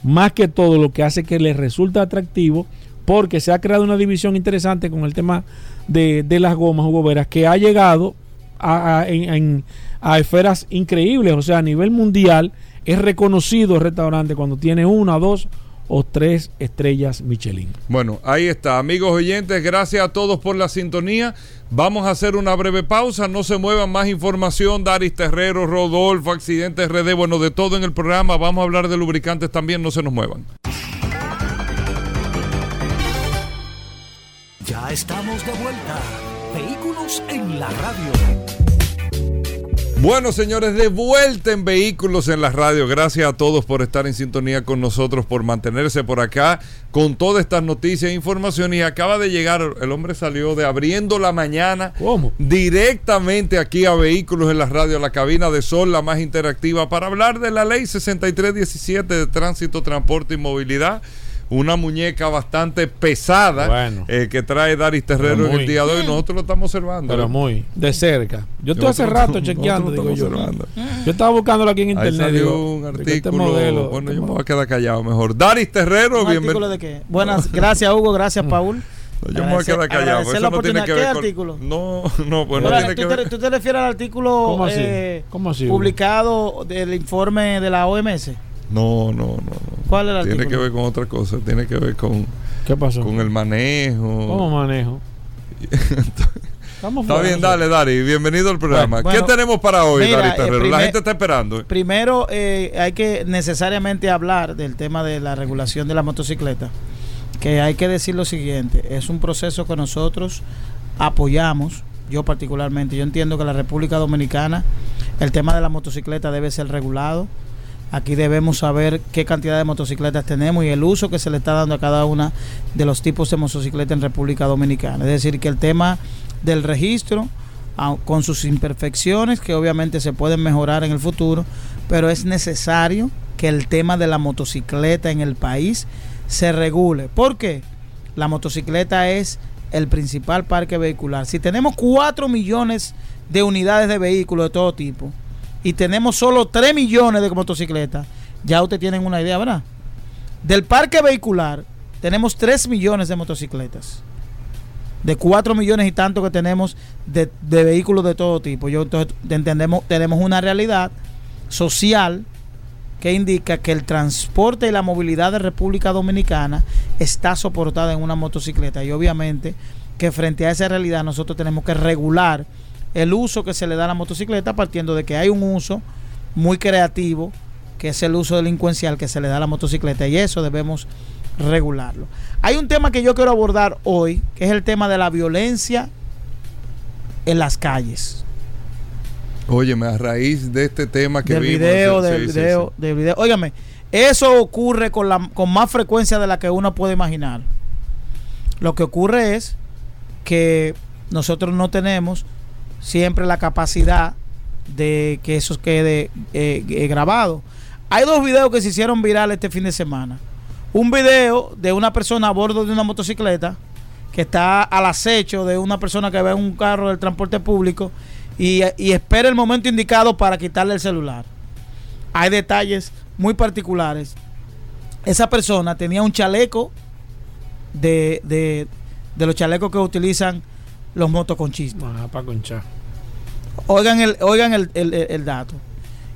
más que todo lo que hace que le resulta atractivo porque se ha creado una división interesante con el tema de, las gomas goberas que ha llegado a, a, esferas increíbles. O sea, a nivel mundial es reconocido el restaurante cuando tiene una, dos o tres estrellas Michelin. Bueno, ahí está. Amigos oyentes, gracias a todos por la sintonía. Vamos a hacer una breve pausa. No se muevan más información. Daris Terrero, Rodolfo, Accidentes RD, bueno, de todo en el programa. Vamos a hablar de lubricantes también. No se nos muevan. Ya estamos de vuelta. Vehículos en la radio. Bueno, señores, de vuelta en Vehículos en la radio. Gracias a todos por estar en sintonía con nosotros, por mantenerse por acá con todas estas noticias e información. Y acaba de llegar, el hombre salió de abriendo la mañana ¿Cómo? directamente aquí a Vehículos en la radio, a la cabina de Sol, la más interactiva, para hablar de la ley 6317 de tránsito, transporte y movilidad una muñeca bastante pesada eh, que trae Daris Terrero en el día de hoy. Nosotros lo estamos observando. Pero ¿eh? muy de cerca. Yo estoy hace rato chequeando, digo yo. Yo estaba buscándolo aquí en internet. Ahí un este artículo. bueno, este yo me voy a quedar callado mejor. Daris Terrero, bienvenido. de qué? Buenas, gracias Hugo, gracias Paul. yo me voy a quedar callado. Eso no tiene que ver con... artículo? No, no, pues no tiene que ver. ¿Tú te refieres al artículo ¿Cómo así? Eh, ¿Cómo así, publicado del informe de la OMS? No, no, no. ¿Cuál era Tiene que ver con otra cosa. Tiene que ver con. ¿Qué pasó? Con el manejo. ¿Cómo manejo? Está bien, dale, Dari. Bienvenido al programa. ¿Qué tenemos para hoy, Dari Terrero? La gente está esperando. Primero, eh, hay que necesariamente hablar del tema de la regulación de la motocicleta. Que hay que decir lo siguiente: es un proceso que nosotros apoyamos. Yo, particularmente, yo entiendo que la República Dominicana, el tema de la motocicleta debe ser regulado Aquí debemos saber qué cantidad de motocicletas tenemos y el uso que se le está dando a cada una de los tipos de motocicletas en República Dominicana. Es decir, que el tema del registro, con sus imperfecciones, que obviamente se pueden mejorar en el futuro, pero es necesario que el tema de la motocicleta en el país se regule. ¿Por qué? La motocicleta es el principal parque vehicular. Si tenemos 4 millones de unidades de vehículos de todo tipo, y tenemos solo 3 millones de motocicletas, ya ustedes tienen una idea, ¿verdad? Del parque vehicular tenemos 3 millones de motocicletas. De 4 millones y tanto que tenemos de, vehículos de todo tipo. Yo entonces entendemos, tenemos una realidad social que indica que el transporte y la movilidad de República Dominicana está soportada en una motocicleta. Y obviamente que frente a esa realidad nosotros tenemos que regular el uso que se le da a la motocicleta partiendo de que hay un uso muy creativo que es el uso delincuencial que se le da a la motocicleta y eso debemos regularlo. Hay un tema que yo quiero abordar hoy, que es el tema de la violencia en las calles. Óyeme, a raíz de este tema que del video, del video, del video. Óigame, eso ocurre con, la, con más frecuencia de la que uno puede imaginar. Lo que ocurre es que nosotros no tenemos siempre la capacidad de que eso quede eh, eh, grabado. Hay dos videos que se hicieron virales este fin de semana. Un video de una persona a bordo de una motocicleta que está al acecho de una persona que ve un carro del transporte público y, y espera el momento indicado para quitarle el celular. Hay detalles muy particulares. Esa persona tenía un chaleco de, de, de los chalecos que utilizan los motoconchistas. para conchar. Oigan, el, oigan el, el, el dato.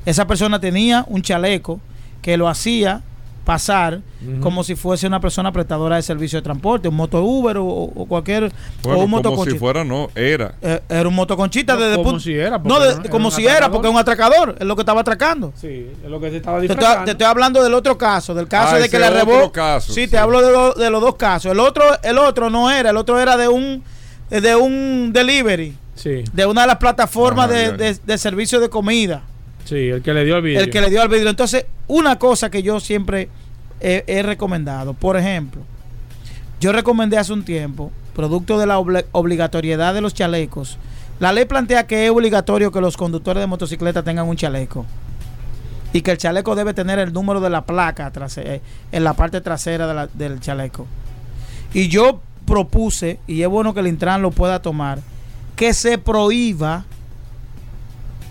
Esa persona tenía un chaleco que lo hacía pasar como si fuese una persona prestadora de servicio de transporte, un moto Uber o, cualquier o un como si fuera no era. Eh, era un motoconchita desde como si era no, como si era porque es un atracador es lo que estaba atracando. Sí es lo que se estaba te estoy, te estoy hablando del otro caso del caso ah, de que le robó sí, sí, te hablo de, de, los dos casos. El otro el otro no era el otro era de un de un delivery sí. de una de las plataformas de, de, de servicio de comida Sí, el que le dio al vidrio. El que le dio al vidrio. Entonces, una cosa que yo siempre he, recomendado, por ejemplo, yo recomendé hace un tiempo, producto de la obligatoriedad de los chalecos, la ley plantea que es obligatorio que los conductores de motocicleta tengan un chaleco y que el chaleco debe tener el número de la placa eh, en la parte trasera del chaleco. Y yo propuse, y es bueno que el Intran lo pueda tomar, que se prohíba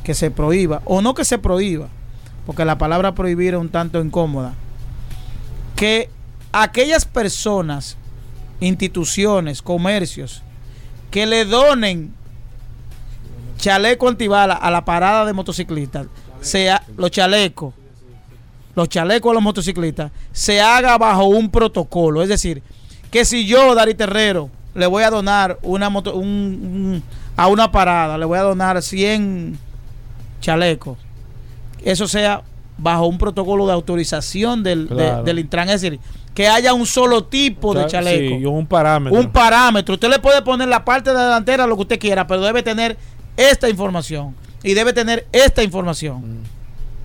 que se prohíba, o no que se prohíba, porque la palabra prohibir es un tanto incómoda, que aquellas personas, instituciones, comercios, que le donen chaleco antibala a la parada de motociclistas, sea los chalecos, los chalecos a los motociclistas, se haga bajo un protocolo. Es decir, que si yo, Dari Terrero, le voy a donar una moto, a una parada, le voy a donar 100 chalecos, eso sea bajo un protocolo de autorización del, del Intran. Es decir, que haya un solo tipo de chaleco. Sí, un parámetro. Un parámetro. Usted le puede poner la parte de delantera lo que usted quiera, pero debe tener esta información. Y debe tener esta información. Mm.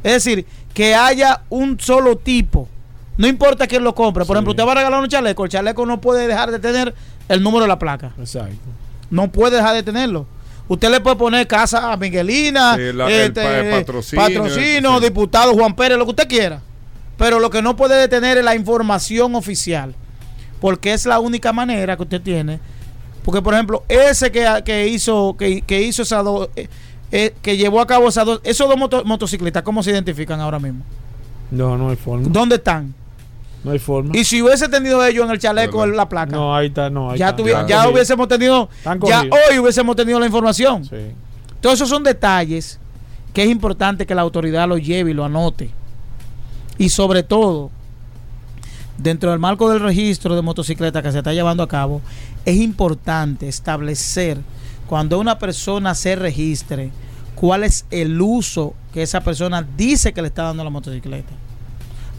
Es decir, que haya un solo tipo. No importa quién lo compre. Por ejemplo, usted va a regalar un chaleco. El chaleco no puede dejar de tener el número de la placa. Exacto. No puede dejar de tenerlo. Usted le puede poner casa a Miguelina, este, patrocino, diputado Juan Pérez, lo que usted quiera. Pero lo que no puede detener es la información oficial. Porque es la única manera que usted tiene. Porque, por ejemplo, ese que, hizo, que, hizo esa eh, eh, que llevó a cabo esas dos, esos dos motociclistas, ¿cómo se identifican ahora mismo? No, no hay forma. ¿Dónde están? No hay forma. Y si hubiese tenido ellos en el chaleco la placa. No, ahí está, no. ya, ya, hubiésemos tenido. Ya hoy hubiésemos tenido la información. Sí. Todos esos son detalles que es importante que la autoridad lo lleve y lo anote. Y sobre todo, dentro del marco del registro de motocicleta que se está llevando a cabo, es importante establecer cuando una persona se registre cuál es el uso que esa persona dice que le está dando a la motocicleta.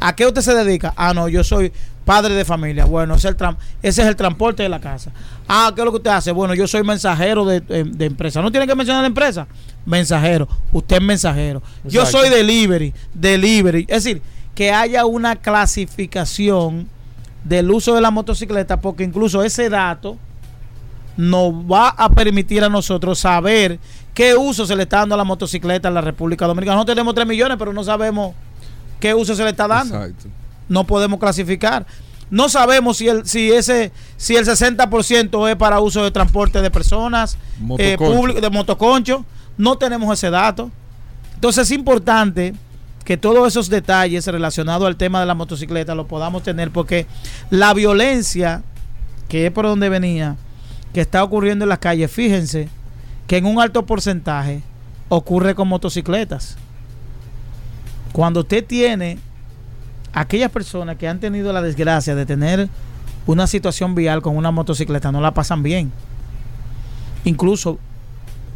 ¿A qué usted se dedica? Ah, no, yo soy padre de familia. Bueno, ese es el, ese es el transporte de la casa. Ah, ¿qué es lo que usted hace? Bueno, yo soy mensajero de, empresa. No tiene que mencionar la empresa. Mensajero. Usted es mensajero. Yo soy delivery. Delivery. Es decir, que haya una clasificación del uso de la motocicleta, porque incluso ese dato nos va a permitir a nosotros saber qué uso se le está dando a la motocicleta en la República Dominicana. No tenemos 3 millones, pero no sabemos qué uso se le está dando. No podemos clasificar. No sabemos si el, si ese, si el 60% es para uso de transporte de personas, eh, de motoconcho. No tenemos ese dato. Entonces es importante que todos esos detalles relacionados al tema de la motocicleta lo podamos tener porque la violencia, que es por donde venía, que está ocurriendo en las calles, fíjense que en un alto porcentaje ocurre con motocicletas. Cuando usted tiene aquellas personas que han tenido la desgracia de tener una situación vial con una motocicleta, no la pasan bien. Incluso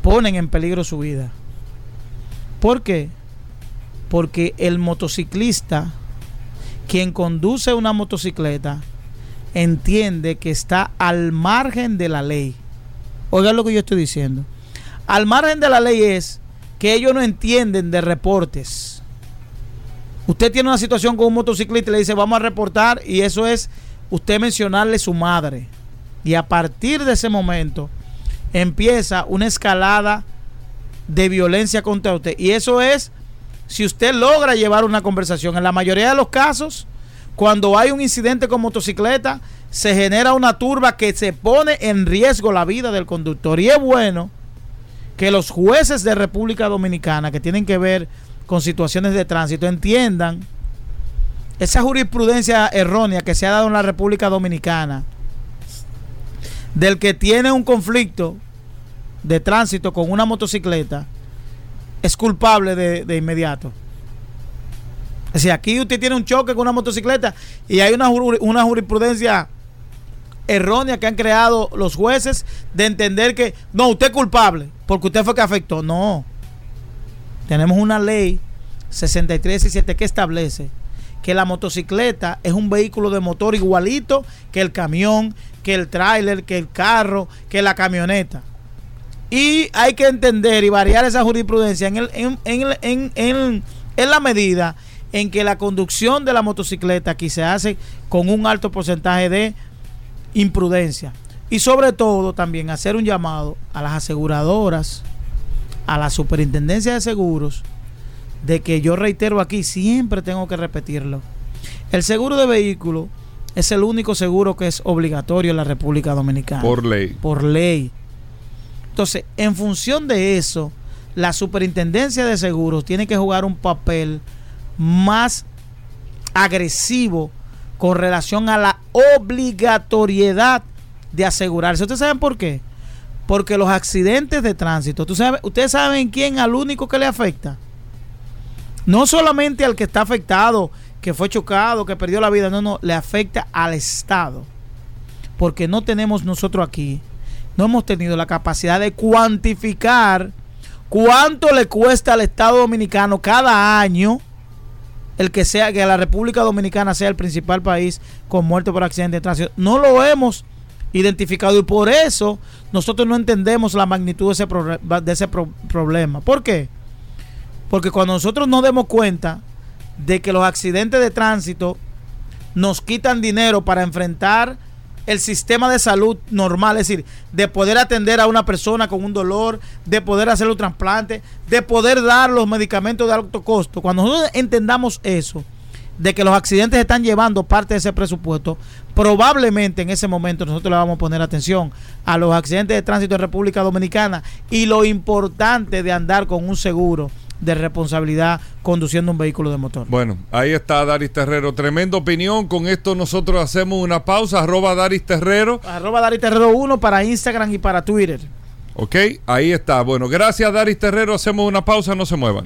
ponen en peligro su vida. ¿Por qué? Porque el motociclista, quien conduce una motocicleta, entiende que está al margen de la ley. Oiga lo que yo estoy diciendo. Al margen de la ley es que ellos no entienden de reportes. Usted tiene una situación con un motociclista y le dice vamos a reportar y eso es usted mencionarle su madre. Y a partir de ese momento empieza una escalada de violencia contra usted. Y eso es si usted logra llevar una conversación. En la mayoría de los casos, cuando hay un incidente con motocicleta, se genera una turba que se pone en riesgo la vida del conductor. Y es bueno que los jueces de República Dominicana que tienen que ver con situaciones de tránsito entiendan esa jurisprudencia errónea que se ha dado en la República Dominicana del que tiene un conflicto de tránsito con una motocicleta es culpable de, inmediato. Si aquí usted tiene un choque con una motocicleta y hay una, una jurisprudencia errónea que han creado los jueces de entender que no, usted es culpable porque usted fue que afectó. No. Tenemos una ley 6317 que establece que la motocicleta es un vehículo de motor igualito que el camión, que el tráiler, que el carro, que la camioneta. Y hay que entender y variar esa jurisprudencia en, el, en, en, en, la medida en que la conducción de la motocicleta aquí se hace con un alto porcentaje de imprudencia. Y sobre todo también hacer un llamado a las aseguradoras, a la superintendencia de seguros, de que yo reitero aquí, siempre tengo que repetirlo. El seguro de vehículo es el único seguro que es obligatorio en la República Dominicana. Por ley. Por ley. Entonces, en función de eso, la superintendencia de seguros tiene que jugar un papel más agresivo con relación a la obligatoriedad de asegurarse. ¿Ustedes saben por qué? Porque los accidentes de tránsito, ¿tú sabes, ¿ustedes saben quién al único que le afecta? No solamente al que está afectado, que fue chocado, que perdió la vida, no, no, le afecta al Estado. Porque no tenemos nosotros aquí, no hemos tenido la capacidad de cuantificar cuánto le cuesta al Estado Dominicano cada año el que sea que la República Dominicana sea el principal país con muerte por accidente de tránsito. No lo hemos identificado y por eso nosotros no entendemos la magnitud de ese, problema. ¿Por qué? Porque cuando nosotros nos demos cuenta de que los accidentes de tránsito nos quitan dinero para enfrentar el sistema de salud normal, es decir, de poder atender a una persona con un dolor, de poder hacer un trasplante, de poder dar los medicamentos de alto costo. Cuando nosotros entendamos eso, de que los accidentes están llevando parte de ese presupuesto, probablemente en ese momento nosotros le vamos a poner atención a los accidentes de tránsito en República Dominicana y lo importante de andar con un seguro de responsabilidad conduciendo un vehículo de motor. Bueno, ahí está Daris Terrero. Tremenda opinión. Con esto nosotros hacemos una pausa. Arroba Daris Terrero. Arroba Daris Terrero 1 para Instagram y para Twitter. Ok, ahí está. Bueno, gracias Daris Terrero. Hacemos una pausa. No se muevan.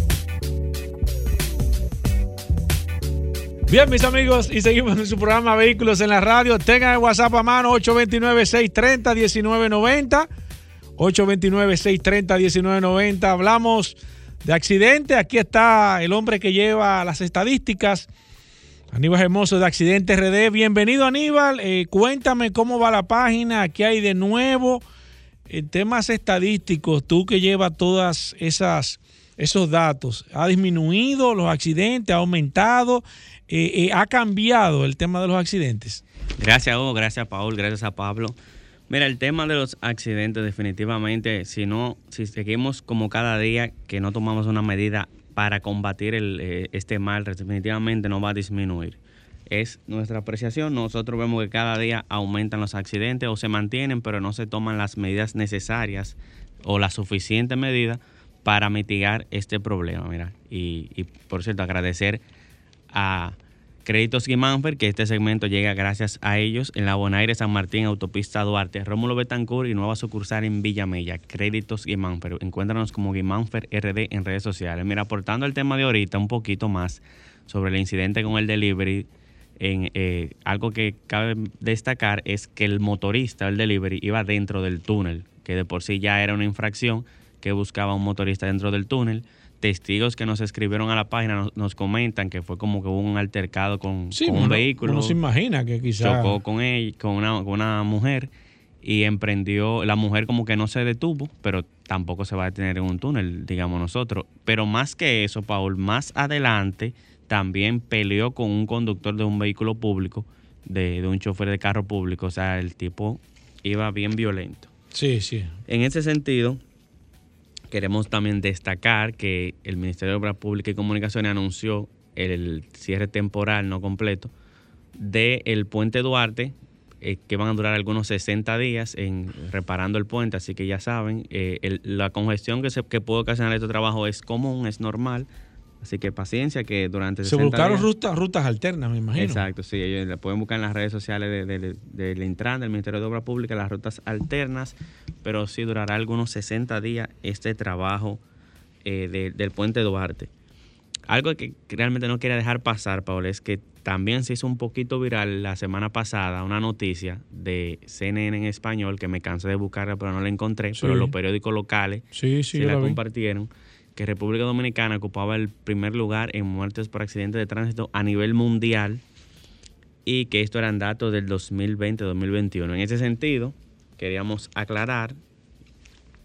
Bien, mis amigos, y seguimos en su programa Vehículos en la Radio. Tengan el WhatsApp a mano 829-630-1990. 829-630-1990. Hablamos de accidente. Aquí está el hombre que lleva las estadísticas Aníbal Hermoso de Accidente RD. Bienvenido Aníbal, eh, cuéntame cómo va la página, qué hay de nuevo en temas estadísticos, tú que llevas todas esas esos datos, ¿ha disminuido los accidentes? ¿Ha aumentado? Eh, eh, ¿Ha cambiado el tema de los accidentes? Gracias, Hugo, gracias, Paul, gracias a Pablo. Mira, el tema de los accidentes, definitivamente, si no, si seguimos como cada día que no tomamos una medida para combatir eh, este mal definitivamente no va a disminuir. Es nuestra apreciación. Nosotros vemos que cada día aumentan los accidentes o se mantienen, pero no se toman las medidas necesarias o la suficiente medida para mitigar este problema. Mira, y, y por cierto, agradecer a Créditos Guimánfer, que este segmento llega gracias a ellos en la Bonaire San Martín, Autopista Duarte, Rómulo Betancourt y nueva sucursal en Villamella. Créditos Guimánfer. Encuéntranos como Guimánfer RD en redes sociales. Mira, aportando el tema de ahorita un poquito más sobre el incidente con el delivery en, eh, algo que cabe destacar es que el motorista del delivery iba dentro del túnel, que de por sí ya era una infracción que buscaba un motorista dentro del túnel. Testigos que nos escribieron a la página nos, comentan que fue como que hubo un altercado con, un vehículo. Uno se imagina que quizás. Chocó con, él, con, una, con una mujer y emprendió, la mujer como que no se detuvo, pero tampoco se va a detener en un túnel, digamos nosotros. Pero más que eso, Paul, más adelante también peleó con un conductor de un vehículo público, de, un chofer de carro público. O sea, el tipo iba bien violento. Sí, sí. En ese sentido, queremos también destacar que el Ministerio de Obras Públicas y Comunicaciones anunció el cierre temporal no completo del el puente Duarte, eh, que van a durar algunos 60 días en reparando el puente, así que ya saben, eh, la congestión que, se, que puede ocasionar este trabajo es común, es normal, Así que paciencia que durante Se buscaron rutas, rutas alternas, me imagino. Exacto, sí, ellos le pueden buscar en las redes sociales del Intran, del Ministerio de Obras Públicas, las rutas alternas, pero sí durará algunos 60 días este trabajo eh, del puente Duarte. Algo que realmente no quería dejar pasar, Paul, es que también se hizo un poquito viral la semana pasada una noticia de CNN en español que me cansé de buscarla, pero no la encontré, pero los periódicos locales sí, sí, la compartieron que República Dominicana ocupaba el primer lugar en muertes por accidentes de tránsito a nivel mundial y que esto eran datos del 2020-2021. En ese sentido, queríamos aclarar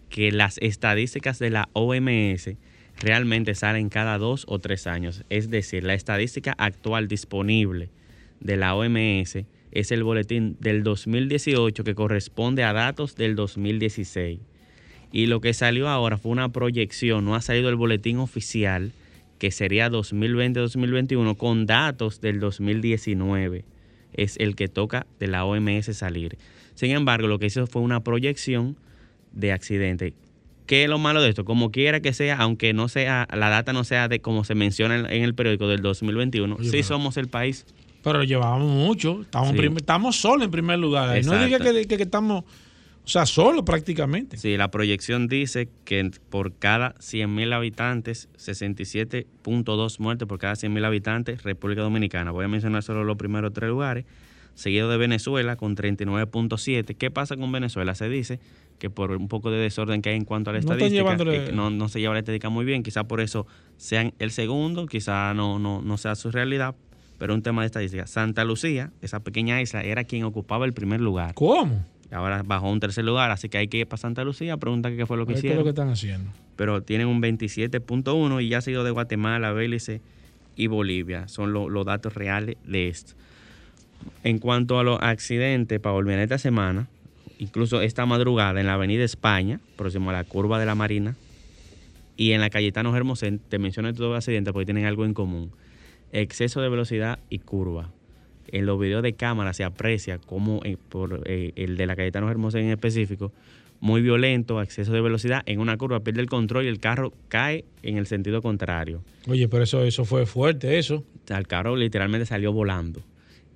que las estadísticas de la OMS realmente salen cada dos o tres años. Es decir, la estadística actual disponible de la OMS es el boletín del 2018 que corresponde a datos del 2016 y lo que salió ahora fue una proyección, no ha salido el boletín oficial, que sería 2020-2021, con datos del 2019. Es el que toca de la OMS salir. Sin embargo, lo que hizo fue una proyección de accidente. ¿Qué es lo malo de esto? Como quiera que sea, aunque no sea, la data no sea de como se menciona en el periódico del 2021, sí somos el país. Pero llevábamos mucho, estamos, estamos solos en primer lugar. No diga que, que estamos o sea, solo prácticamente. Sí, la proyección dice que por cada 100.000 habitantes, 67.2 muertes por cada 100.000 habitantes, República Dominicana. Voy a mencionar solo los primeros tres lugares, seguido de Venezuela con 39.7. ¿Qué pasa con Venezuela? Se dice que por un poco de desorden que hay en cuanto a la estadística, no, no, se lleva la estadística muy bien, quizá por eso sean el segundo, quizá no, no, no sea su realidad, pero un tema de estadística. Santa Lucía, esa pequeña isla, era quien ocupaba el primer lugar. ¿Cómo? Ahora bajó un tercer lugar, así que hay que ir para Santa Lucía, pregunta qué fue lo que hicieron. ¿Qué es lo que están haciendo? Pero tienen un 27.1 y ya ha sido de Guatemala, Belice y Bolivia. Son los datos reales de esto. En cuanto a los accidentes, para volver esta semana, incluso esta madrugada en la Avenida España, próximo a la curva de la Marina, y en la Cayetano Hermosén, te menciono estos dos accidentes porque tienen algo en común. Exceso de velocidad y curva en los videos de cámara se aprecia como eh, por eh, el de la Cayetano Hermosa en específico, muy violento, exceso de velocidad, en una curva pierde el control y el carro cae en el sentido contrario. Oye, pero eso, eso fue fuerte, eso. el carro literalmente salió volando.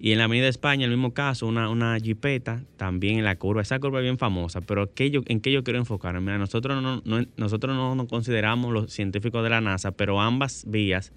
Y en la Avenida España, el mismo caso, una, una jipeta, también en la curva. Esa curva es bien famosa, pero ¿en qué yo quiero enfocarme? Mira, nosotros no, nosotros no nos consideramos los científicos de la NASA, pero ambas vías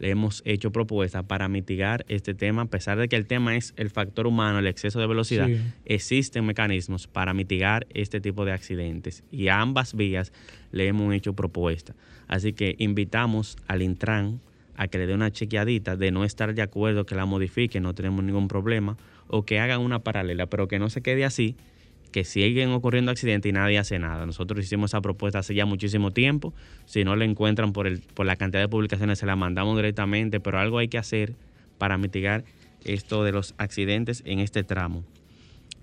hemos hecho propuestas para mitigar este tema, a pesar de que el tema es el factor humano, el exceso de velocidad, existen mecanismos para mitigar este tipo de accidentes y a ambas vías le hemos hecho propuestas. Así que invitamos al Intran a que le dé una chequeadita de no estar de acuerdo que la modifique, no tenemos ningún problema, o que hagan una paralela, pero que no se quede así, que siguen ocurriendo accidentes y nadie hace nada. Nosotros hicimos esa propuesta hace ya muchísimo tiempo. Si no la encuentran por, el, por la cantidad de publicaciones, se la mandamos directamente, pero algo hay que hacer para mitigar esto de los accidentes en este tramo.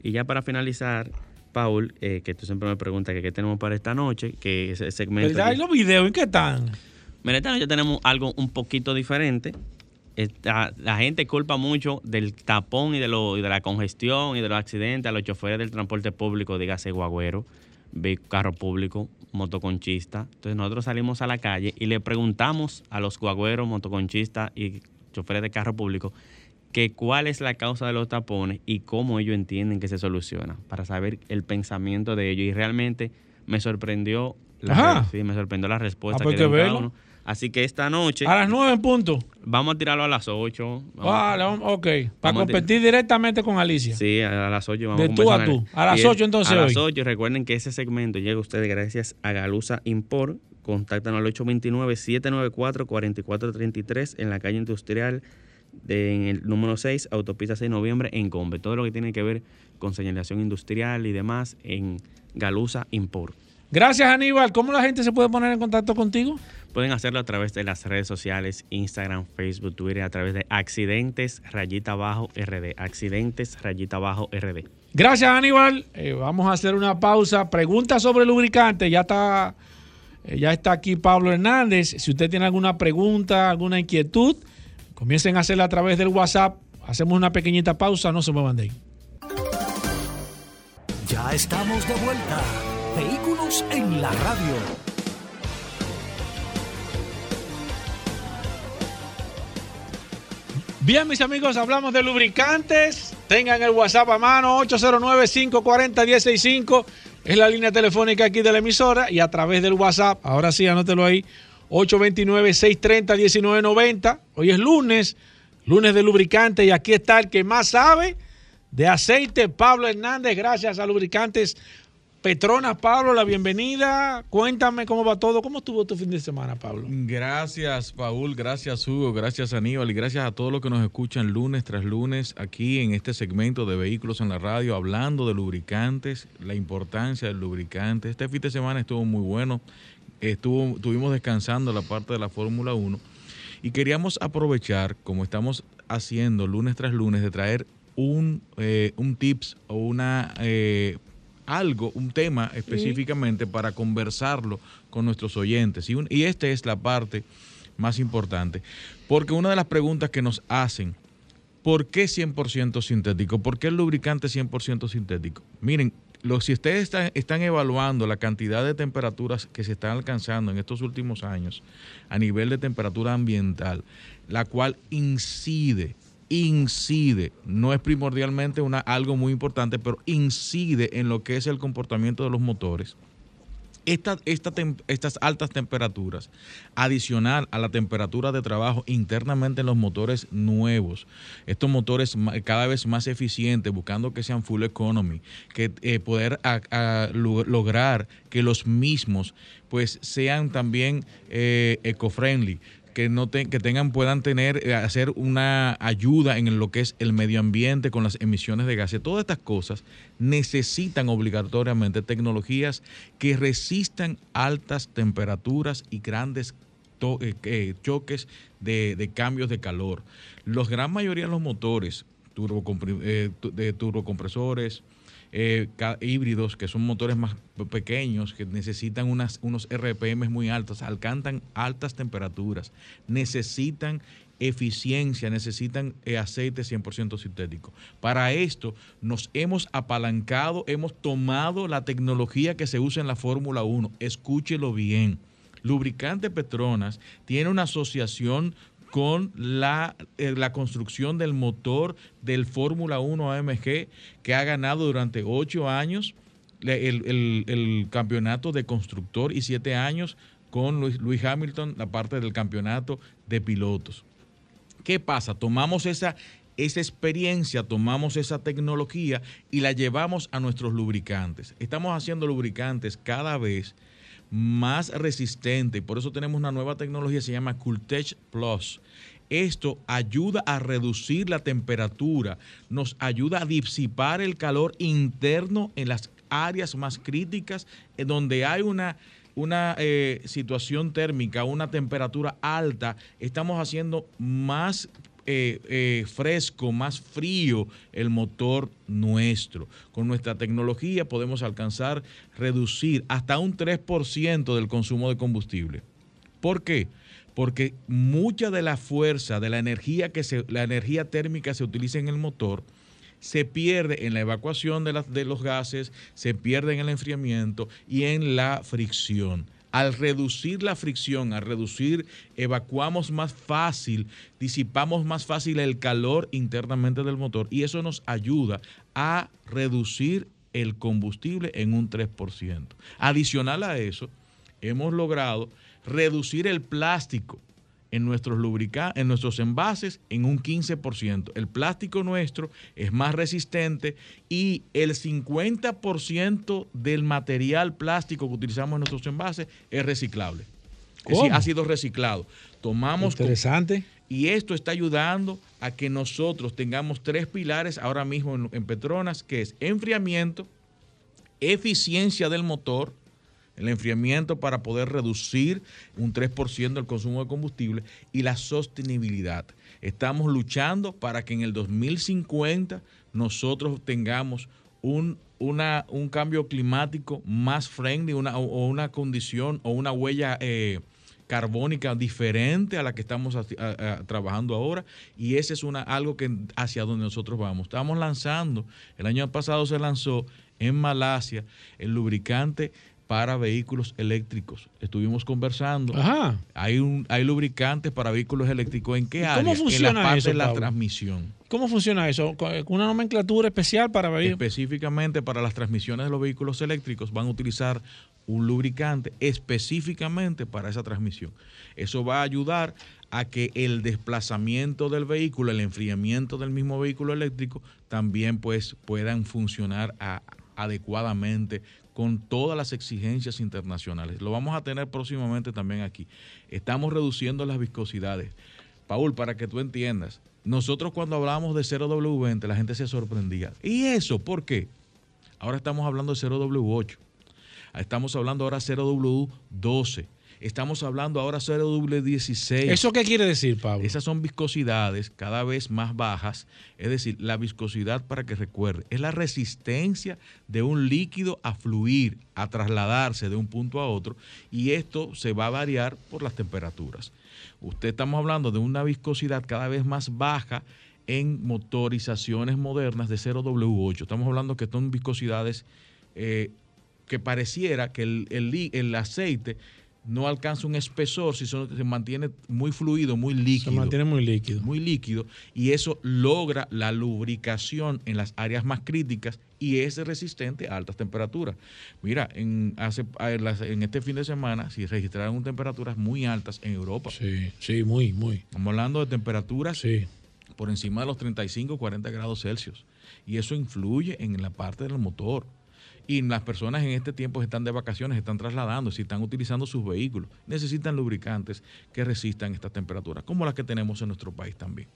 Y ya para finalizar, Paul, eh, que tú siempre me preguntas qué tenemos para esta noche, que ese segmento... ¿Verdad? ¿Y los videos en qué están? Mira, esta noche tenemos algo un poquito diferente la gente culpa mucho del tapón y de, lo, de la congestión y de los accidentes a los choferes del transporte público, dígase guagüero, carro público, motoconchista. Entonces nosotros salimos a la calle y le preguntamos a los guagüeros, motoconchistas y choferes de carro público que cuál es la causa de los tapones y cómo ellos entienden que se soluciona, para saber el pensamiento de ellos. Y realmente me sorprendió Ajá. Sí, me sorprendió la respuesta. Ah, pues que, que Así que esta noche. A las 9 en punto. Vamos a tirarlo a las 8. Vale, ok. Para competir directamente con Alicia. Sí, a las 8 vamos De tú a tú. A las 8 entonces. A las 8. Recuerden que ese segmento llega a ustedes gracias a Galusa Import. Contáctanos al 829-794-4433 en la calle industrial en el número 6, autopista 6 de noviembre en Combe. Todo lo que tiene que ver con señalización industrial y demás en Galusa Import. Gracias Aníbal. ¿Cómo la gente se puede poner en contacto contigo? Pueden hacerlo a través de las redes sociales, Instagram, Facebook, Twitter, a través de accidentes rayita abajo RD. Accidentes rayita abajo RD. Gracias Aníbal. Eh, vamos a hacer una pausa. Pregunta sobre lubricante. Ya está, eh, ya está aquí Pablo Hernández. Si usted tiene alguna pregunta, alguna inquietud, comiencen a hacerla a través del WhatsApp. Hacemos una pequeñita pausa. No se muevan de ahí. Ya estamos de vuelta. Vehículos en la radio. Bien, mis amigos, hablamos de lubricantes. Tengan el WhatsApp a mano, 809-540-165. Es la línea telefónica aquí de la emisora. Y a través del WhatsApp, ahora sí, anótelo ahí, 829-630-1990. Hoy es lunes, lunes de lubricante. Y aquí está el que más sabe de aceite, Pablo Hernández. Gracias a Lubricantes Petronas, Pablo, la bienvenida. Cuéntame cómo va todo. ¿Cómo estuvo tu fin de semana, Pablo? Gracias, Paul. Gracias, Hugo. Gracias, Aníbal. Y gracias a todos los que nos escuchan lunes tras lunes aquí en este segmento de Vehículos en la Radio, hablando de lubricantes, la importancia del lubricante. Este fin de semana estuvo muy bueno. Estuvo, estuvimos descansando la parte de la Fórmula 1 y queríamos aprovechar, como estamos haciendo lunes tras lunes, de traer un, eh, un tips o una eh, algo, un tema específicamente para conversarlo con nuestros oyentes. Y, y esta es la parte más importante, porque una de las preguntas que nos hacen, ¿por qué 100% sintético? ¿Por qué el lubricante 100% sintético? Miren, si ustedes están, están, evaluando la cantidad de temperaturas que se están alcanzando en estos últimos años a nivel de temperatura ambiental, la cual incide incide, no es primordialmente una, algo muy importante, pero incide en lo que es el comportamiento de los motores. estas altas temperaturas, adicional a la temperatura de trabajo internamente en los motores nuevos, estos motores cada vez más eficientes, buscando que sean full economy, que eh, poder lograr que los mismos pues sean también eh, eco-friendly, que no que tengan puedan tener eh, hacer una ayuda en lo que es el medio ambiente con las emisiones de gases. Todas estas cosas necesitan obligatoriamente tecnologías que resistan altas temperaturas y grandes eh, eh, choques de, cambios de calor. La gran mayoría de los motores de turbocompresores, eh, híbridos, que son motores más pequeños, que necesitan unos RPM muy altos, alcanzan altas temperaturas, necesitan eficiencia, necesitan eh, aceite 100% sintético. Para esto nos hemos apalancado, hemos tomado la tecnología que se usa en la Fórmula 1. Escúchelo bien. Lubricante Petronas tiene una asociación con la, eh, la construcción del motor del Fórmula 1 AMG que ha ganado durante ocho años el, campeonato de constructor y siete años con Luis, Hamilton la parte del campeonato de pilotos. ¿Qué pasa? Tomamos esa, esa experiencia, tomamos esa tecnología y la llevamos a nuestros lubricantes. Estamos haciendo lubricantes cada vez más resistente. Por eso tenemos una nueva tecnología, se llama Cooltech Plus. Esto ayuda a reducir la temperatura, nos ayuda a disipar el calor interno en las áreas más críticas, en donde hay una, una eh, situación térmica, una temperatura alta, estamos haciendo más eh, eh, fresco, más frío el motor nuestro. Con nuestra tecnología podemos alcanzar, reducir hasta un 3% del consumo de combustible. ¿Por qué? Porque mucha de la fuerza, de la energía, que se, la energía térmica se utiliza en el motor, se pierde en la evacuación de, de los gases, se pierde en el enfriamiento y en la fricción al reducir la fricción, al reducir, evacuamos más fácil, disipamos más fácil el calor internamente del motor y eso nos ayuda a reducir el combustible en un 3%. Adicional a eso, hemos logrado reducir el plástico en nuestros lubricantes, en nuestros envases en un 15%. El plástico nuestro es más resistente y el 50% del material plástico que utilizamos en nuestros envases es reciclable. Es decir, ha sido reciclado. Tomamos Interesante. y esto está ayudando a que nosotros tengamos tres pilares ahora mismo en Petronas, que es enfriamiento, eficiencia del motor el enfriamiento para poder reducir un 3% el consumo de combustible y la sostenibilidad. Estamos luchando para que en el 2050 nosotros tengamos un, un cambio climático más friendly una, o una condición o una huella eh, carbónica diferente a la que estamos trabajando ahora y ese es una, algo que hacia donde nosotros vamos. Estamos lanzando, el año pasado se lanzó en Malasia el lubricante para vehículos eléctricos. Estuvimos conversando. Ajá. Hay un hay lubricantes para vehículos eléctricos. ¿En qué área? ¿Cómo funciona en la parte eso, de la transmisión. ¿Cómo funciona eso? ¿Con una nomenclatura especial para vehículos? Específicamente para las transmisiones de los vehículos eléctricos van a utilizar un lubricante específicamente para esa transmisión. Eso va a ayudar a que el desplazamiento del vehículo, el enfriamiento del mismo vehículo eléctrico también pues puedan funcionar adecuadamente con todas las exigencias internacionales. Lo vamos a tener próximamente también aquí. Estamos reduciendo las viscosidades. Paul, para que tú entiendas, nosotros cuando hablamos de 0W20 la gente se sorprendía. ¿Y eso por qué? Ahora estamos hablando de 0W8. Estamos hablando ahora de 0W12. Estamos hablando ahora de 16. ¿Eso qué quiere decir, Pablo? Esas son viscosidades cada vez más bajas. Es decir, la viscosidad, para que recuerde, es la resistencia de un líquido a fluir, a trasladarse de un punto a otro. Y esto se va a variar por las temperaturas. Usted estamos hablando de una viscosidad cada vez más baja en motorizaciones modernas de 0W8. Estamos hablando que son viscosidades eh, que pareciera que el, el aceite no alcanza un espesor, si se mantiene muy fluido, muy líquido. Se mantiene muy líquido. Muy líquido. Y eso logra la lubricación en las áreas más críticas y es resistente a altas temperaturas. Mira, en, hace, en este fin de semana se registraron temperaturas muy altas en Europa. Sí, sí, muy, muy. Estamos hablando de temperaturas sí. por encima de los 35, 40 grados Celsius. Y eso influye en la parte del motor y las personas en este tiempo están de vacaciones, están trasladando, si están utilizando sus vehículos, necesitan lubricantes que resistan estas temperaturas, como las que tenemos en nuestro país también.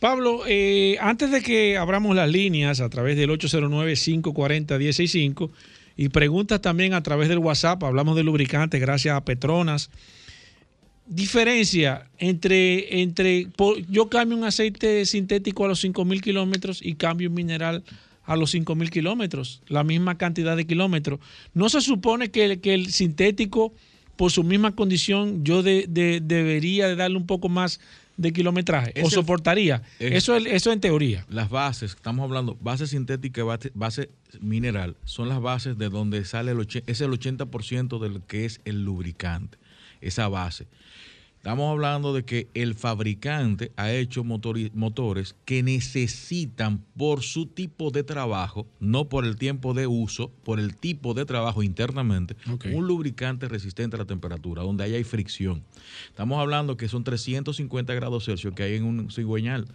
Pablo, eh, antes de que abramos las líneas a través del 809-540-165 y preguntas también a través del WhatsApp, hablamos de lubricantes gracias a Petronas. Diferencia entre, entre yo cambio un aceite sintético a los 5.000 kilómetros y cambio un mineral a los 5.000 kilómetros, la misma cantidad de kilómetros. ¿No se supone que, que el sintético, por su misma condición, yo debería de darle un poco más de kilometraje o soportaría? eso, es, eso en teoría. Las bases, estamos hablando, base sintética y base, mineral, son las bases de donde sale el, es el 80% de lo que es el lubricante, esa base. Estamos hablando de que el fabricante ha hecho motores que necesitan por su tipo de trabajo, no por el tiempo de uso, por el tipo de trabajo internamente, un lubricante resistente a la temperatura, donde haya fricción. Estamos hablando que son 350 grados Celsius que hay en un cigüeñal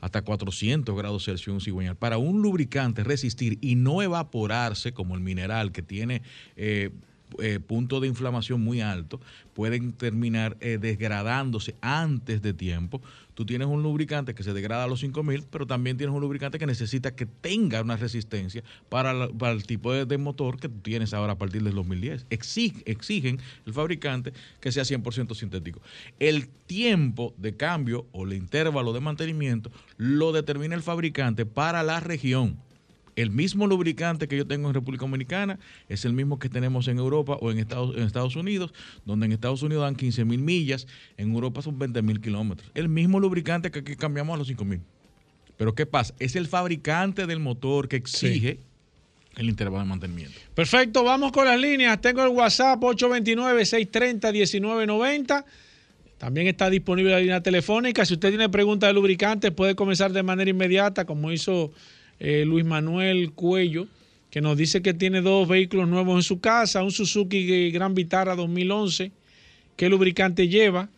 hasta 400 grados Celsius en un cigüeñal. Para un lubricante resistir y no evaporarse como el mineral que tiene eh, eh, punto de inflamación muy alto, pueden terminar eh, desgradándose antes de tiempo. Tú tienes un lubricante que se degrada a los 5000, pero también tienes un lubricante que necesita que tenga una resistencia para, el tipo de, motor que tú tienes ahora a partir del 2010. exigen el fabricante que sea 100% sintético. El tiempo de cambio o el intervalo de mantenimiento lo determina el fabricante para la región el mismo lubricante que yo tengo en República Dominicana es el mismo que tenemos en Europa o en Estados, en Estados Unidos, donde en Estados Unidos dan 15 mil millas, en Europa son 20 mil kilómetros. El mismo lubricante que aquí cambiamos a los 5 mil. Pero ¿qué pasa? Es el fabricante del motor que exige el intervalo de mantenimiento. Perfecto, vamos con las líneas. Tengo el WhatsApp 829-630-1990. También está disponible la línea telefónica. Si usted tiene preguntas de lubricantes, puede comenzar de manera inmediata, como hizo eh, Luis Manuel Cuello que nos dice que tiene dos vehículos nuevos en su casa, un Suzuki Gran Vitara 2011. ¿Qué lubricante lleva?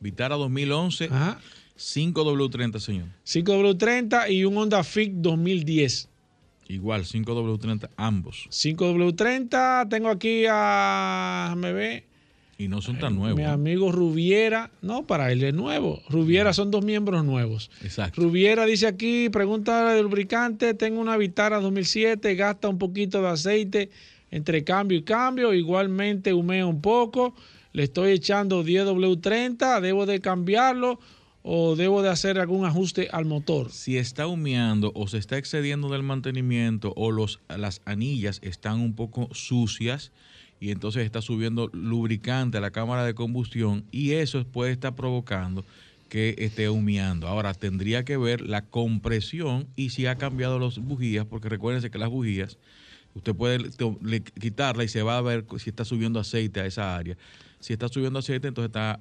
Vitara 2011. Ajá. 5W30, señor. 5W30 y un Honda Fit 2010. Igual, 5W30 ambos. 5W30, tengo aquí a... me ve. Y no son tan nuevos. Mi amigo Rubiera, no, para él es nuevo. Rubiera son dos miembros nuevos. Exacto. Rubiera dice aquí, pregunta del lubricante, tengo una Vitara 2007, gasta un poquito de aceite entre cambio y cambio, igualmente humea un poco, le estoy echando 10W30, debo de cambiarlo o debo de hacer algún ajuste al motor? Si está humeando o se está excediendo del mantenimiento o los, las anillas están un poco sucias, y entonces está subiendo lubricante a la cámara de combustión y eso puede estar provocando que esté humeando. Ahora tendría que ver la compresión y si ha cambiado las bujías, porque recuérdense que las bujías, usted puede quitarla y se va a ver si está subiendo aceite a esa área. Si está subiendo aceite, entonces está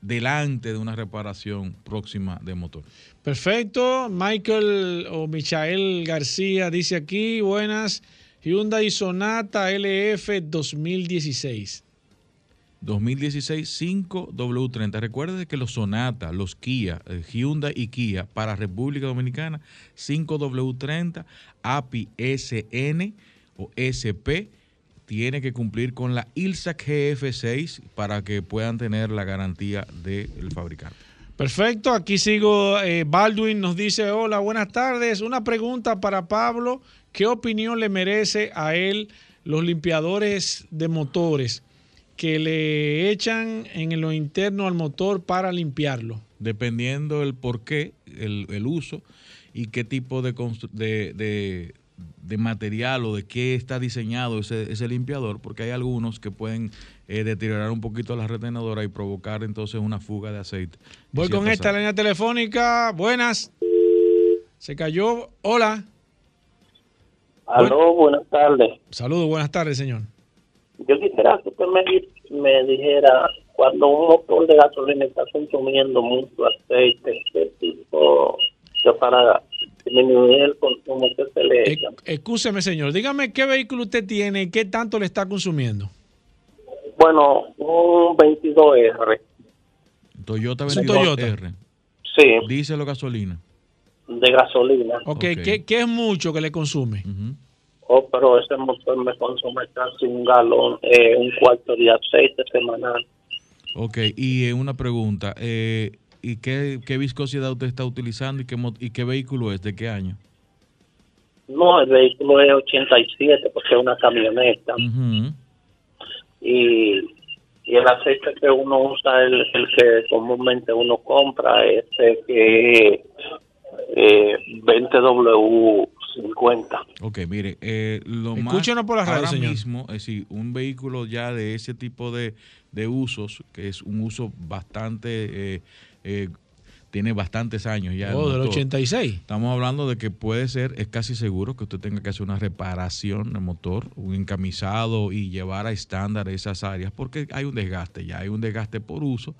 delante de una reparación próxima de motor. Perfecto. Michael o Michael García dice aquí, buenas. Hyundai Sonata LF 2016. 2016 5W30. Recuerde que los Sonata, los Kia, eh, Hyundai y Kia para República Dominicana 5W30 API SN o SP tiene que cumplir con la ILSA GF6 para que puedan tener la garantía del fabricante. Perfecto, aquí sigo. Eh, Baldwin nos dice, hola, buenas tardes. Una pregunta para Pablo. ¿Qué opinión le merece a él los limpiadores de motores que le echan en lo interno al motor para limpiarlo? Dependiendo el por qué, el, uso y qué tipo de, de, material o de qué está diseñado ese limpiador, porque hay algunos que pueden eh, deteriorar un poquito la retenedora y provocar entonces una fuga de aceite. Voy con esta línea telefónica. Buenas. Se cayó. Hola. Aló, buenas tardes. Saludos, buenas tardes, señor. Yo quisiera que usted me, dijera, cuando un motor de gasolina está consumiendo mucho aceite, ¿qué tipo de para disminuir el consumo que se le echa? Escúcheme, señor, dígame qué vehículo usted tiene y qué tanto le está consumiendo. Bueno, un 22R. Toyota 22R. Sí. Díselo gasolina de gasolina. Ok, ¿Qué, ¿Qué, es mucho que le consume? Oh, pero ese motor me consume casi un galón, eh, un cuarto de aceite semanal. Ok, y eh, una pregunta, eh, ¿y qué, qué, viscosidad usted está utilizando y qué, y qué vehículo es? ¿De qué año? No, el vehículo es 87 porque es una camioneta. Y, y el aceite que uno usa es el, el que comúnmente uno compra, ese que eh, 20W50. Ok, mire, eh, lo más por la ahora mismo, es decir, un vehículo ya de ese tipo de, usos, que es un uso bastante, eh, eh, tiene bastantes años ya. Oh, del 86. Estamos hablando de que puede ser, es casi seguro que usted tenga que hacer una reparación del motor, un encamisado y llevar a estándar esas áreas, porque hay un desgaste, ya hay un desgaste por uso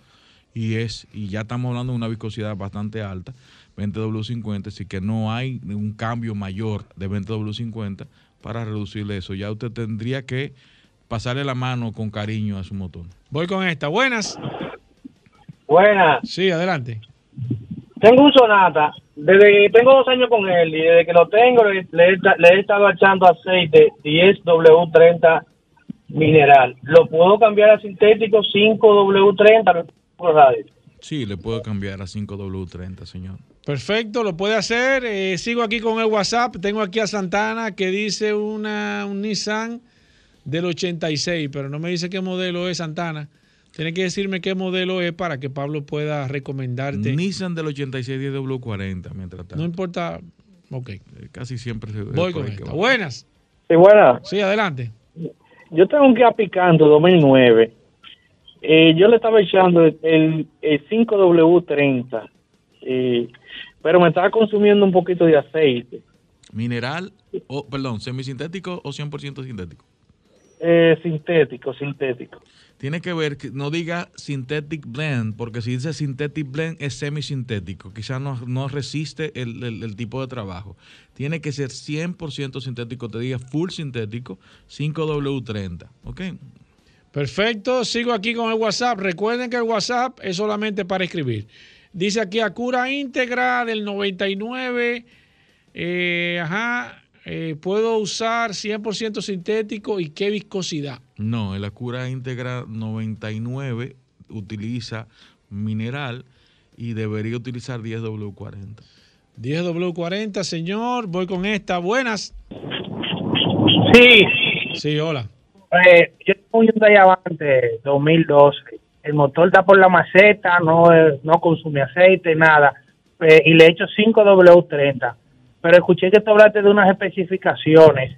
y es y ya estamos hablando de una viscosidad bastante alta 20W50, así que no hay un cambio mayor de 20W50 para reducirle eso. Ya usted tendría que pasarle la mano con cariño a su motor. Voy con esta. Buenas. Buenas. Sí, adelante. Tengo un Sonata. Desde tengo dos años con él y desde que lo tengo le, he estado echando aceite 10W30 mineral. ¿Lo puedo cambiar a sintético 5W30 Sí, le puedo cambiar a 5W30, señor. Perfecto, lo puede hacer. Eh, sigo aquí con el WhatsApp. Tengo aquí a Santana que dice una, un Nissan del 86, pero no me dice qué modelo es Santana. Tiene que decirme qué modelo es para que Pablo pueda recomendarte. Nissan del 86 10W40, mientras tanto. No importa. Ok. Eh, casi siempre se Voy con esto. Buenas. Sí, buenas. Sí, adelante. Yo tengo un Kia Picanto 2009. Eh, yo le estaba echando el, el 5W30. Eh, pero me estaba consumiendo un poquito de aceite. ¿Mineral, o perdón, semisintético o 100% sintético? Eh, sintético, sintético. Tiene que ver, que no diga synthetic blend, porque si dice synthetic blend es semisintético, quizás no, no resiste el, el, tipo de trabajo. Tiene que ser 100% sintético, te diga full sintético, 5W30, ¿ok? Perfecto, sigo aquí con el WhatsApp. Recuerden que el WhatsApp es solamente para escribir. Dice aquí a cura íntegra del 99. Eh, ajá, eh, ¿puedo usar 100% sintético y qué viscosidad? No, la cura íntegra 99 utiliza mineral y debería utilizar 10W40. 10W40, señor. Voy con esta. Buenas. Sí. Sí, hola. Eh, yo tengo un Hyundai Avante 2012. El motor está por la maceta, no, no consume aceite, nada. Eh, y le he hecho 5W30. Pero escuché que tú hablaste de unas especificaciones.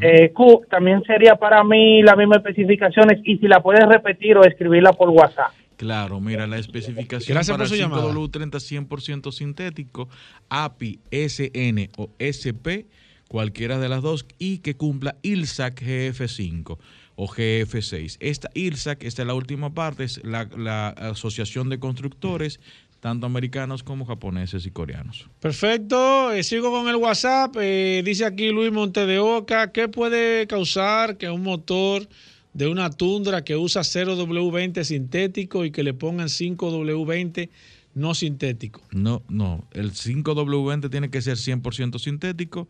Eh, Q, también sería para mí las mismas especificaciones. Y si la puedes repetir o escribirla por WhatsApp. Claro, mira, la especificación para 5W30 100% sintético, API, SN o SP cualquiera de las dos, y que cumpla ILSAC GF5 o GF6. Esta ILSAC, esta es la última parte, es la, Asociación de Constructores, tanto americanos como japoneses y coreanos. Perfecto, eh, sigo con el WhatsApp, eh, dice aquí Luis Montedeoca, ¿qué puede causar que un motor de una tundra que usa 0W20 sintético y que le pongan 5W20 no sintético? No, no, el 5W20 tiene que ser 100% sintético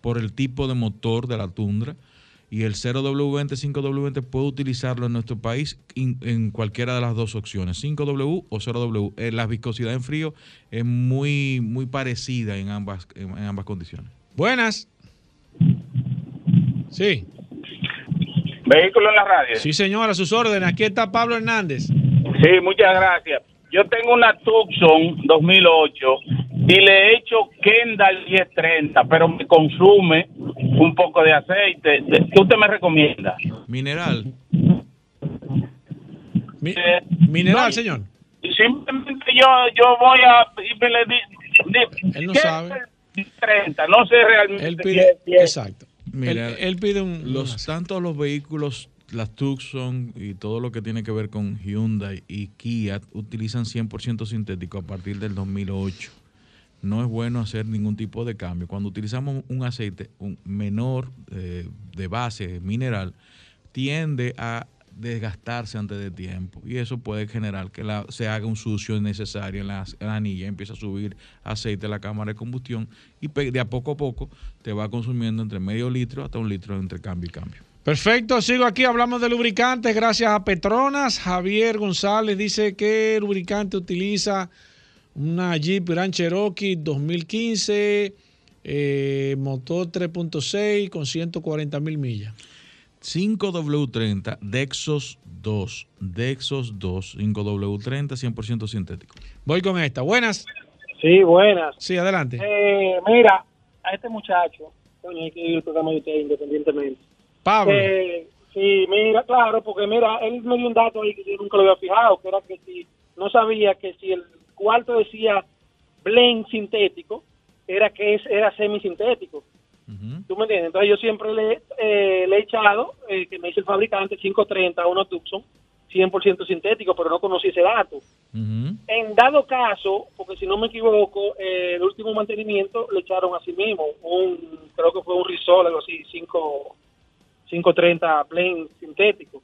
por el tipo de motor de la Tundra y el 0W20, 5W20 puede utilizarlo en nuestro país en cualquiera de las dos opciones, 5W o 0W. Eh, la viscosidad en frío es muy, muy parecida en ambas, en, ambas condiciones. Buenas. Sí. Vehículo en la radio. Sí, señora, a sus órdenes. Aquí está Pablo Hernández. Sí, muchas gracias. Yo tengo una Tucson 2008 y le he hecho Kendall 1030, pero me consume un poco de aceite. ¿Qué usted me recomienda? Mineral. Eh, mineral, señor. Simplemente yo, yo voy a... él no sabe. 30, no sé realmente. Él pide, exacto. él, pide un... Los, tanto los vehículos las Tucson y todo lo que tiene que ver con Hyundai y Kia utilizan 100% sintético a partir del 2008 no es bueno hacer ningún tipo de cambio. Cuando utilizamos un aceite menor eh, de base mineral, tiende a desgastarse antes de tiempo y eso puede generar que se haga un sucio innecesario en la, anilla, empieza a subir aceite a la cámara de combustión y de a poco a poco te va consumiendo entre medio litro hasta un litro entre cambio y cambio. Perfecto, sigo aquí, hablamos de lubricantes gracias a Petronas. Javier González dice que lubricante utiliza una Jeep Grand Cherokee 2015, eh, motor 3.6 con 140 mil millas. 5W30 Dexos 2, Dexos 2, 5W30 100% sintético. Voy con esta. Buenas. Sí, buenas. Sí, adelante. Eh, mira, a este muchacho, hay que ir el programa de usted independientemente. Pablo. Eh, sí, mira, claro, porque mira, él me dio un dato ahí que yo nunca lo había fijado, que era que si no sabía que si el cuarto decía blend sintético, era que es, era semisintético. ¿Tú me entiendes? Entonces yo siempre le, eh, le he echado, eh, que me dice el fabricante, 530 uno Tucson, 100% sintético, pero no conocí ese dato. En dado caso, porque si no me equivoco, eh, el último mantenimiento le echaron a sí mismo, un, creo que fue un Risol, algo así, 5, 530 blend sintético.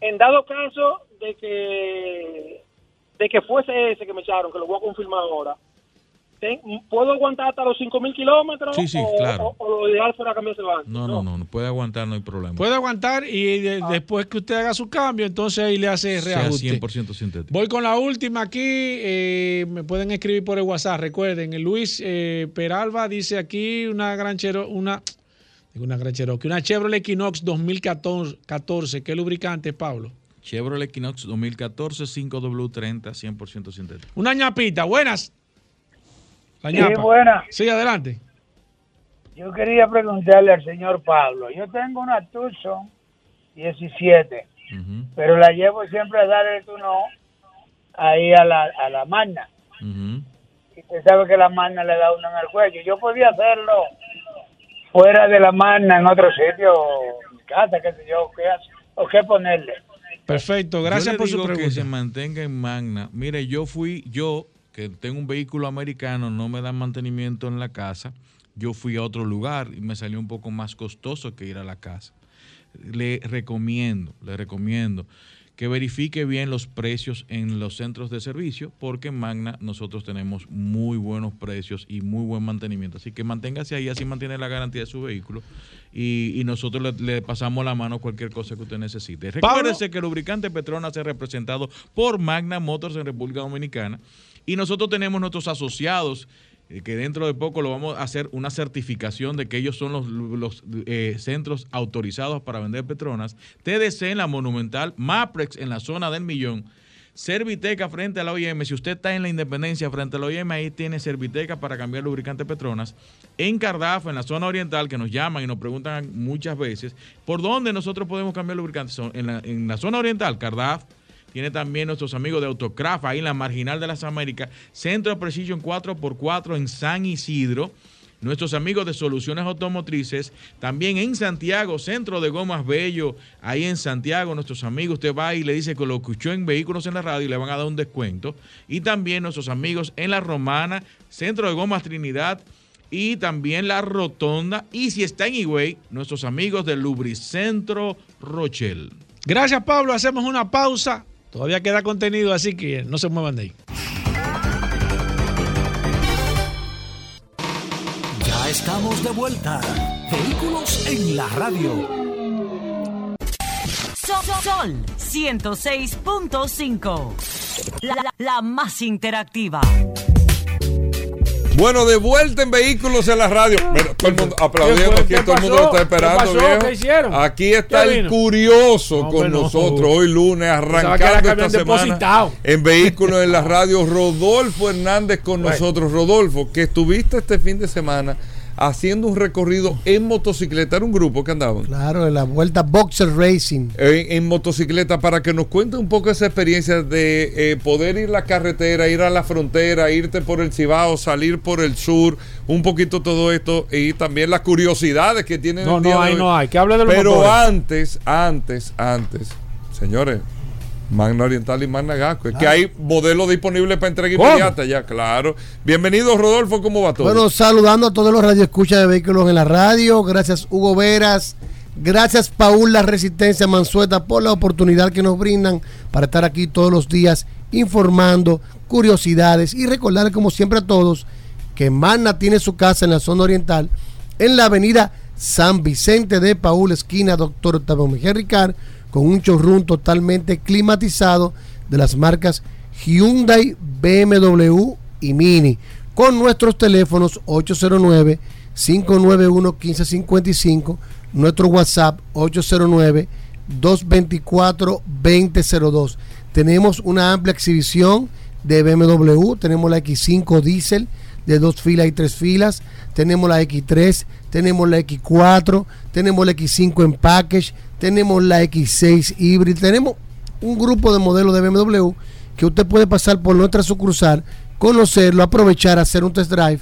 En dado caso de que de que fuese ese que me echaron, que lo voy a confirmar ahora, ¿puedo aguantar hasta los 5.000 kilómetros? Sí, sí, claro. O, lo ideal fuera cambiarse el banco? No, no, no, no, puede aguantar, no hay problema. Puede aguantar y ah. después que usted haga su cambio, entonces ahí le hace reajuste. Sea 100% sintético. Voy con la última aquí, eh, me pueden escribir por el WhatsApp, recuerden, Luis eh, Peralba dice aquí una gran chero, una, una gran Cherokee, una Chevrolet Equinox 2014, ¿qué lubricante, Pablo? Chevrolet Equinox 2014 5W30 100% sintético. Una ñapita, buenas. La sí, buenas. Sí, adelante. Yo quería preguntarle al señor Pablo. Yo tengo una Tucson 17, pero la llevo siempre a dar el turno ahí a la, a la magna. Y usted sabe que la magna le da uno en el cuello. Yo podía hacerlo fuera de la magna en otro sitio, casa, qué sé yo, qué, o qué ponerle. Perfecto, gracias por su pregunta. que se mantenga en Magna. Mire, yo fui, yo que tengo un vehículo americano, no me dan mantenimiento en la casa, yo fui a otro lugar y me salió un poco más costoso que ir a la casa. Le recomiendo, le recomiendo que verifique bien los precios en los centros de servicio, porque en Magna nosotros tenemos muy buenos precios y muy buen mantenimiento. Así que manténgase ahí, así mantiene la garantía de su vehículo y, nosotros le, pasamos la mano cualquier cosa que usted necesite. Recuérdese que el lubricante Petronas es representado por Magna Motors en República Dominicana y nosotros tenemos nuestros asociados que dentro de poco lo vamos a hacer una certificación de que ellos son los, eh, centros autorizados para vender Petronas. TDC en la Monumental, Maprex en la zona del Millón, Serviteca frente a la OIM. Si usted está en la Independencia frente a la OIM, ahí tiene Serviteca para cambiar lubricante Petronas. En Cardaf, en la zona oriental, que nos llaman y nos preguntan muchas veces, ¿por dónde nosotros podemos cambiar lubricante? En la, en la zona oriental, Cardaf, tiene también nuestros amigos de Autocraft ahí en la Marginal de las Américas, Centro de Precision 4x4 en San Isidro. Nuestros amigos de Soluciones Automotrices, también en Santiago, Centro de Gomas Bello, ahí en Santiago, nuestros amigos, usted va y le dice que lo escuchó en Vehículos en la Radio y le van a dar un descuento. Y también nuestros amigos en La Romana, Centro de Gomas Trinidad, y también la Rotonda. Y si está en Higüey, nuestros amigos del Lubricentro Rochelle. Gracias, Pablo. Hacemos una pausa. Todavía queda contenido, así que no se muevan de ahí. Ya estamos de vuelta. Vehículos en la radio. Sol, 106.5. la más interactiva. Bueno, de vuelta en vehículos en la radio. todo el mundo aplaudiendo aquí, todo el mundo lo está esperando, viejo. Aquí está el curioso con nosotros hoy lunes, arrancando esta semana en vehículos en la radio. Rodolfo Hernández con nosotros. Rodolfo, que estuviste este fin de semana haciendo un recorrido en motocicleta. Era un grupo que andaban. Claro, en la vuelta Boxer Racing. En, motocicleta, para que nos cuente un poco esa experiencia de eh, poder ir a la carretera, ir a la frontera, irte por el Cibao, salir por el sur, un poquito todo esto y también las curiosidades que tienen. No, no hay, no hay. Que hable de los Pero antes, antes, antes, señores, Magna Oriental y Magna Gasco. Es que hay modelos disponibles para entrega inmediata ya, claro. Bienvenido, Rodolfo, ¿cómo va todo? Bueno, saludando a todos los radioescuchas de vehículos en la radio. Gracias, Hugo Veras. Gracias, Paul La Resistencia Mansueta, por la oportunidad que nos brindan para estar aquí todos los días informando, curiosidades y recordar, como siempre, a todos que Magna tiene su casa en la zona oriental, en la avenida San Vicente de Paul, esquina Doctor Octavio Mejía Ricard con un showroom totalmente climatizado de las marcas Hyundai, BMW y Mini, con nuestros teléfonos 809-591-1555, nuestro WhatsApp 809-224-2002. Tenemos una amplia exhibición de BMW, tenemos la X5 Diesel de dos filas y tres filas, tenemos la X3, tenemos la X4, tenemos la X5 en package, tenemos la X6 híbrida, tenemos un grupo de modelos de BMW que usted puede pasar por nuestra sucursal, conocerlo, aprovechar, hacer un test drive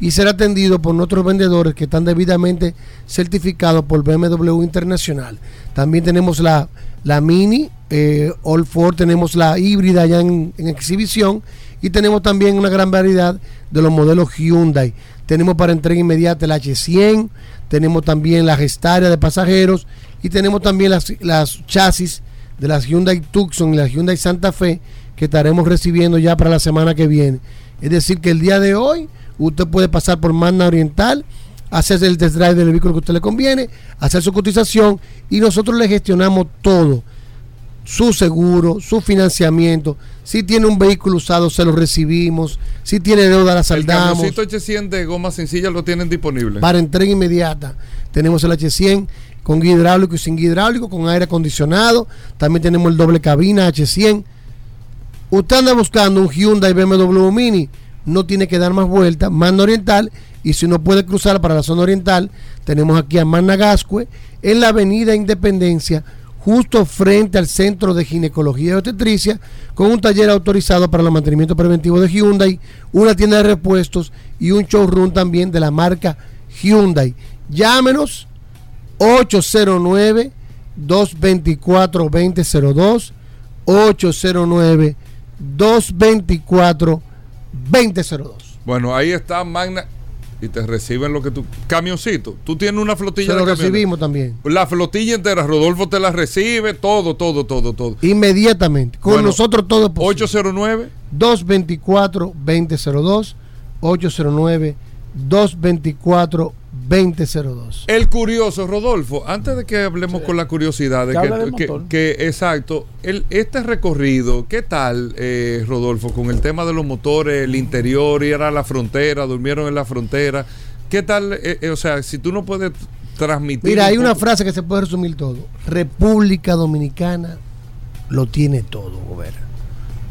y ser atendido por nuestros vendedores que están debidamente certificados por BMW Internacional. También tenemos la, la Mini, eh, All Ford, tenemos la híbrida ya en, exhibición y tenemos también una gran variedad de los modelos Hyundai. Tenemos para entrega inmediata el H100, tenemos también la gestaria de pasajeros y tenemos también las, las chasis de las Hyundai Tucson y la Hyundai Santa Fe que estaremos recibiendo ya para la semana que viene. Es decir, que el día de hoy usted puede pasar por Magna Oriental, hacer el test drive del vehículo que a usted le conviene, hacer su cotización y nosotros le gestionamos todo. Su seguro, su financiamiento. Si tiene un vehículo usado, se lo recibimos. Si tiene deuda, la saldamos. El 800 de goma sencilla lo tienen disponible. Para entrega inmediata. Tenemos el H100 con hidráulico y sin hidráulico, con aire acondicionado. También tenemos el doble cabina H100. Usted anda buscando un Hyundai BMW Mini, no tiene que dar más vueltas, Magna Oriental, y si no puede cruzar para la zona oriental, tenemos aquí a Managascue, en la avenida Independencia, justo frente al Centro de Ginecología y Obstetricia, con un taller autorizado para el mantenimiento preventivo de Hyundai, una tienda de repuestos y un showroom también de la marca Hyundai. Llámenos 809 224 2002 809 224 2002. Bueno, ahí está Magna y te reciben lo que tú. Camioncito, tú tienes una flotilla Se lo recibimos también. La flotilla entera, Rodolfo te la recibe, todo, todo, todo, todo. Inmediatamente. Con nosotros todo posible. 809 224 2002 809 224 2002. El curioso, Rodolfo, antes de que hablemos con la curiosidad, de que, exacto, el, este recorrido, ¿qué tal, eh, Rodolfo, con el tema de los motores, el interior, ir a la frontera, durmieron en la frontera? ¿Qué tal? Eh, eh, o sea, si tú no puedes transmitir. Mira, hay una frase que se puede resumir todo: República Dominicana lo tiene todo, Gobera.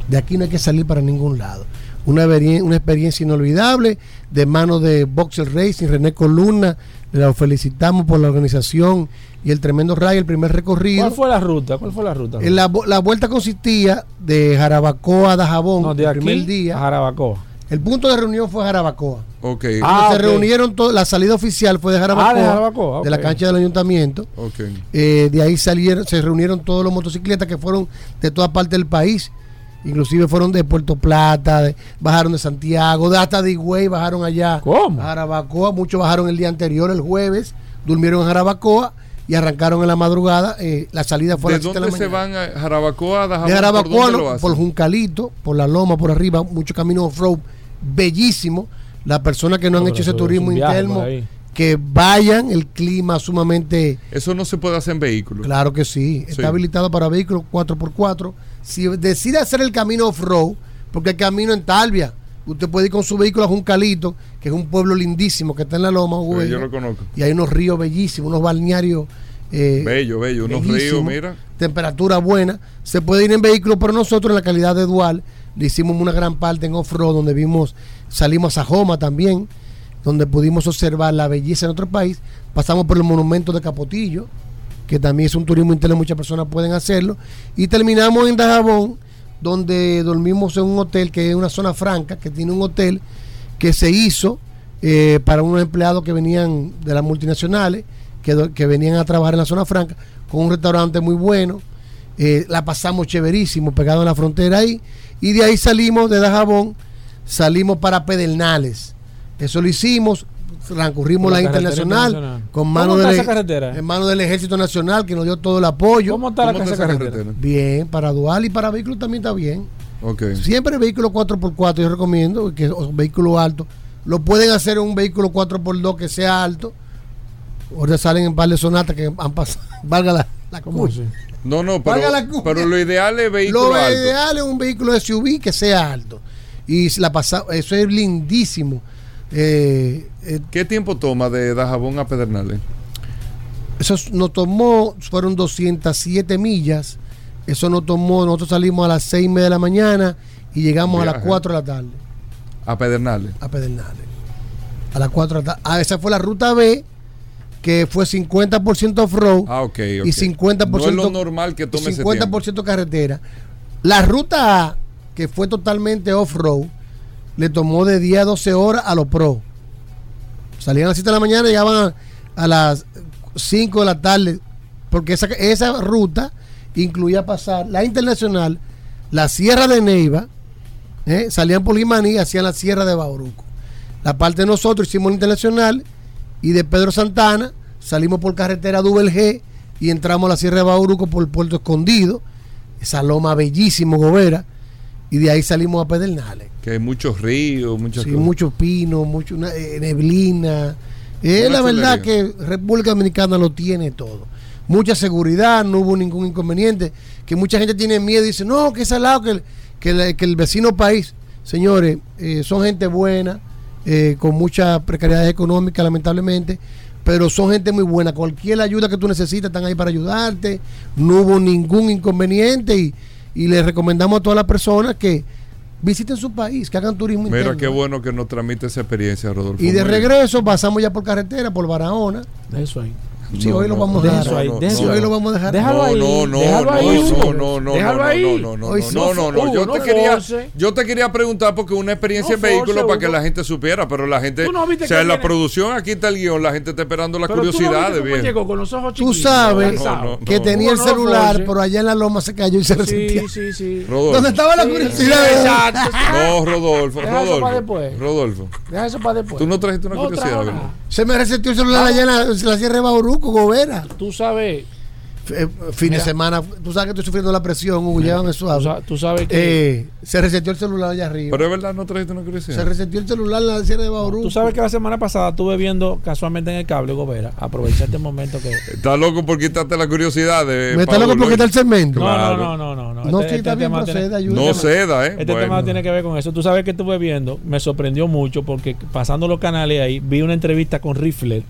De aquí no hay que salir para ningún lado una, una experiencia inolvidable de mano de Boxer Racing, René Columna. Le felicitamos por la organización y el tremendo rally, el primer recorrido. ¿Cuál fue la ruta? ¿Cuál fue la ruta? La, la vuelta consistía de Jarabacoa a Dajabón, de el primer día. A Jarabacoa. El punto de reunión fue Jarabacoa. Okay. Ah, se reunieron, la salida oficial fue de Jarabacoa, ah, de, la cancha del ayuntamiento. Okay. Eh, de ahí salieron, se reunieron todos los motocicletas que fueron de toda parte del país Inclusive fueron de Puerto Plata, bajaron de Santiago, de hasta de Higüey bajaron allá. ¿Cómo? A Jarabacoa, muchos bajaron el día anterior, el jueves, durmieron en Jarabacoa y arrancaron en la madrugada. Eh, la salida fue a las ¿De dónde se van a Jarabacoa? De Jarabacoa, ¿por, Juncalito, por la Loma, por arriba, mucho camino off-road, bellísimo. Las personas que no han hecho ese turismo interno, que vayan, el clima sumamente... Eso no se puede hacer en vehículos. Claro que sí, está habilitado para vehículos 4x4 si decide hacer el camino off-road, porque el camino en Talvia, usted puede ir con su vehículo a Juncalito, que es un pueblo lindísimo que está en la Loma, güey. Yo lo conozco. Y hay unos ríos bellísimos, unos balnearios. Eh, bello, bello, unos ríos, mira. Temperatura buena. Se puede ir en vehículo, pero nosotros en la calidad de dual le hicimos una gran parte en off-road, donde vimos, salimos a Joma también, donde pudimos observar la belleza en otro país. Pasamos por el monumento de Capotillo, que también es un turismo interno, muchas personas pueden hacerlo. Y terminamos en Dajabón, donde dormimos en un hotel que es una zona franca, que tiene un hotel que se hizo eh, para unos empleados que venían de las multinacionales, que, que, venían a trabajar en la zona franca, con un restaurante muy bueno. Eh, la pasamos chéverísimo, pegado en la frontera ahí. Y de ahí salimos de Dajabón, salimos para Pedernales. Eso lo hicimos, transcurrimos la, internacional, con mano de en mano del Ejército Nacional que nos dio todo el apoyo. ¿Cómo está la carretera? Bien, para dual y para vehículos también está bien. Okay. Siempre vehículo 4x4 yo recomiendo que vehículo alto. Lo pueden hacer en un vehículo 4x2 que sea alto. Ahora salen en par de sonatas que han pasado. Valga la, la No, no, pero, pero, lo ideal es vehículo Lo ideal es un vehículo SUV que sea alto. Y la pasa, eso es lindísimo. Eh, eh, ¿Qué tiempo toma de Dajabón a Pedernales? Eso nos tomó, fueron 207 millas. Eso nos tomó, nosotros salimos a las 6 y media de la mañana y llegamos a las 4 de la tarde. ¿A Pedernales? A Pedernales. A las 4 de la tarde. Ah, esa fue la ruta B, que fue 50% off-road ah, y 50%. No es lo normal que tome 50% carretera. La ruta A, que fue totalmente off-road, le tomó de 10 a 12 horas a los pro. Salían a las 7 de la mañana llegaban a, las 5 de la tarde, porque esa, esa ruta incluía pasar la internacional, la Sierra de Neiva, ¿eh? salían por Limaní y hacían la Sierra de Bauruco. La parte de nosotros hicimos la internacional y de Pedro Santana salimos por carretera G y entramos a la Sierra de Bauruco por el Puerto Escondido, esa loma bellísimo, Gobera y de ahí salimos a Pedernales. Que hay muchos ríos, muchos sí, muchos pinos, mucho, eh, neblina. Es la verdad que República Dominicana lo tiene todo. Mucha seguridad, no hubo ningún inconveniente. Que mucha gente tiene miedo y dice, no, que es al lado que el, que el, vecino país. Señores, eh, son gente buena, eh, con mucha precariedad económica, lamentablemente, pero son gente muy buena. Cualquier ayuda que tú necesites están ahí para ayudarte. No hubo ningún inconveniente y y le recomendamos a todas las personas que visiten su país, que hagan turismo Mira qué bueno que nos transmite esa experiencia, Rodolfo. Y de regreso pasamos ya por carretera, por Barahona. Eso ahí. Si hoy lo vamos a dejar. Si hoy lo vamos a dejar. Déjalo ahí. No, no, no, no, no, déjalo ahí. No, no, no, no, no. Yo te quería, yo te quería preguntar porque una experiencia en vehículo para que la gente supiera, pero la gente, o sea, la producción aquí está el guion, la gente está esperando la curiosidad de bien. Tú sabes que tenía el celular, pero allá en la loma se cayó y se resentía. Sí, sí, sí. ¿Dónde estaba la curiosidad? No, Rodolfo, Rodolfo. Rodolfo. Deja eso para después. Tú no trajiste una curiosidad. Se me resetió el celular allá en la, Sierra de Gobera. Tú sabes eh, fin de semana, tú sabes que estoy sufriendo la presión, Hugo, llévame suave. Tú, sabes que. Eh, se resetió el celular allá arriba. Pero es verdad, no trajiste una curiosidad. Se resetió el celular en la sierra de Bauru. Tú sabes que la semana pasada estuve viendo casualmente en el cable, Gobera. Aproveché este momento que. Está loco por quitarte la curiosidad de. Me está loco por quitar el cemento. No, no, no, no, no. No, este, este bien, proceda, No ceda, ¿eh? Este tema tiene que ver con eso. Tú sabes que estuve viendo, me sorprendió mucho porque pasando los canales ahí, vi una entrevista con Rifler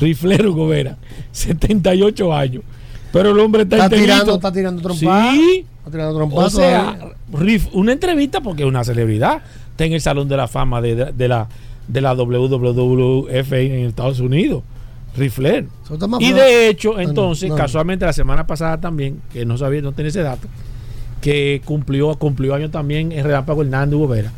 Riflero Gobera, 78 años. Pero el hombre está, está tirando, está tirando trompas. Sí. Está tirando trompas. O sea, una entrevista porque es una celebridad. Está en el Salón de la Fama de, la, de la WWF en Estados Unidos. Rifler. Y de hecho, entonces, casualmente la semana pasada también, que no sabía, no tenía ese dato, que cumplió, cumplió año también en Relámpago Hernández Gobera.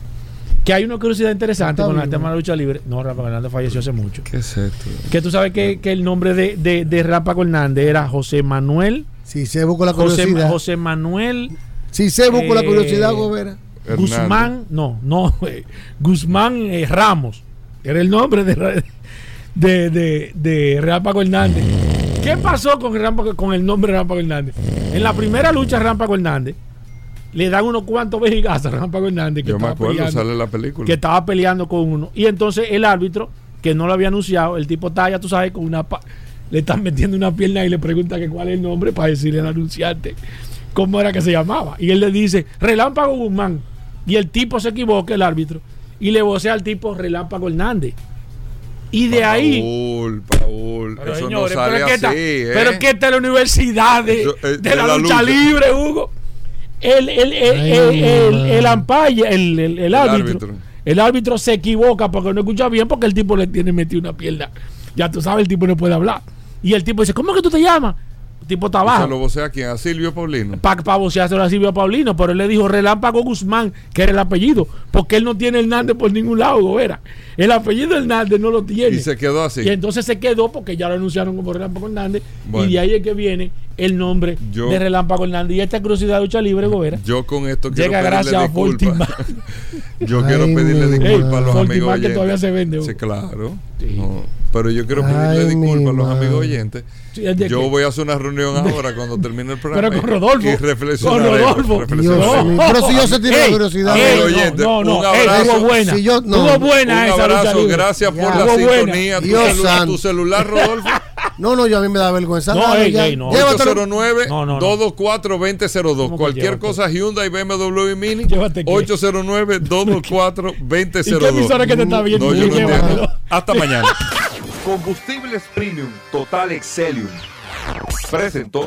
Que hay una curiosidad interesante con el tema de la lucha libre. No, Rafa Hernández falleció hace mucho. ¿Qué es esto? Que tú sabes que, que el nombre de, de, de Rafa Hernández era José Manuel. Sí, se buscó la curiosidad. José, Manuel. Sí, se buscó la curiosidad, eh, Gobera. Guzmán, no, no, eh, Guzmán eh, Ramos. Era el nombre de, de, de, de Rámpago Hernández. ¿Qué pasó con, con el nombre de Rámpago Hernández? En la primera lucha, Rámpago Hernández le dan unos cuantos vejigazos a Rampa Hernández que, estaba peleando, la película. que estaba peleando con uno. Y entonces el árbitro, que no lo había anunciado, el tipo está ya, tú sabes, con una le están metiendo una pierna y le pregunta que cuál es el nombre para decirle al anunciante cómo era que se llamaba. Y él le dice, Relámpago Guzmán. Y el tipo se equivoca, el árbitro, y le vocea al tipo Relámpago Hernández. Y de ahí. Paul, pero eso no sale pero así, ¿eh? Pero que esta es la universidad de, eh, de, la, lucha libre, Hugo el, el, el, el, el, ampalla, el, el, árbitro, el árbitro se equivoca porque no escucha bien porque el tipo le tiene metido una pierna. Ya tú sabes, el tipo no puede hablar. Y el tipo dice, ¿cómo que tú te llamas? tipo está abajo. ¿Se lo vocea a quién? ¿A Silvio Paulino? Para pa voceárselo a Silvio Paulino, pero él le dijo Relámpago Guzmán, que era el apellido, porque él no tiene Hernández por ningún lado, Gobera. El apellido Hernández no lo tiene. Y se quedó así. Y entonces se quedó porque ya lo anunciaron como Relámpago Hernández. Y de ahí es que viene el nombre de Relámpago Hernández. Y esta curiosidad de lucha libre, Gobera. Yo con esto quiero llega gracias a Fortiman. yo quiero pedirle disculpas a los amigos que todavía se vende. Sí, claro. pero yo quiero pedirle disculpas a los amigos oyentes yo voy a hacer una reunión ahora cuando termine el programa. Pero con Rodolfo. Y Con Rodolfo. pero si yo se tiene la curiosidad. no, no, un abrazo. buena. Si yo, no, buena un abrazo. Gracias por la sintonía. Tu, celular, Rodolfo. No, no, yo a mí me da vergüenza. No, 809-224-2002. Cualquier cosa Hyundai, BMW y Mini. 809-224-2002. ¿Y qué emisora que te está viendo? Hasta mañana. Combustibles Premium Total Excelium. Presentó.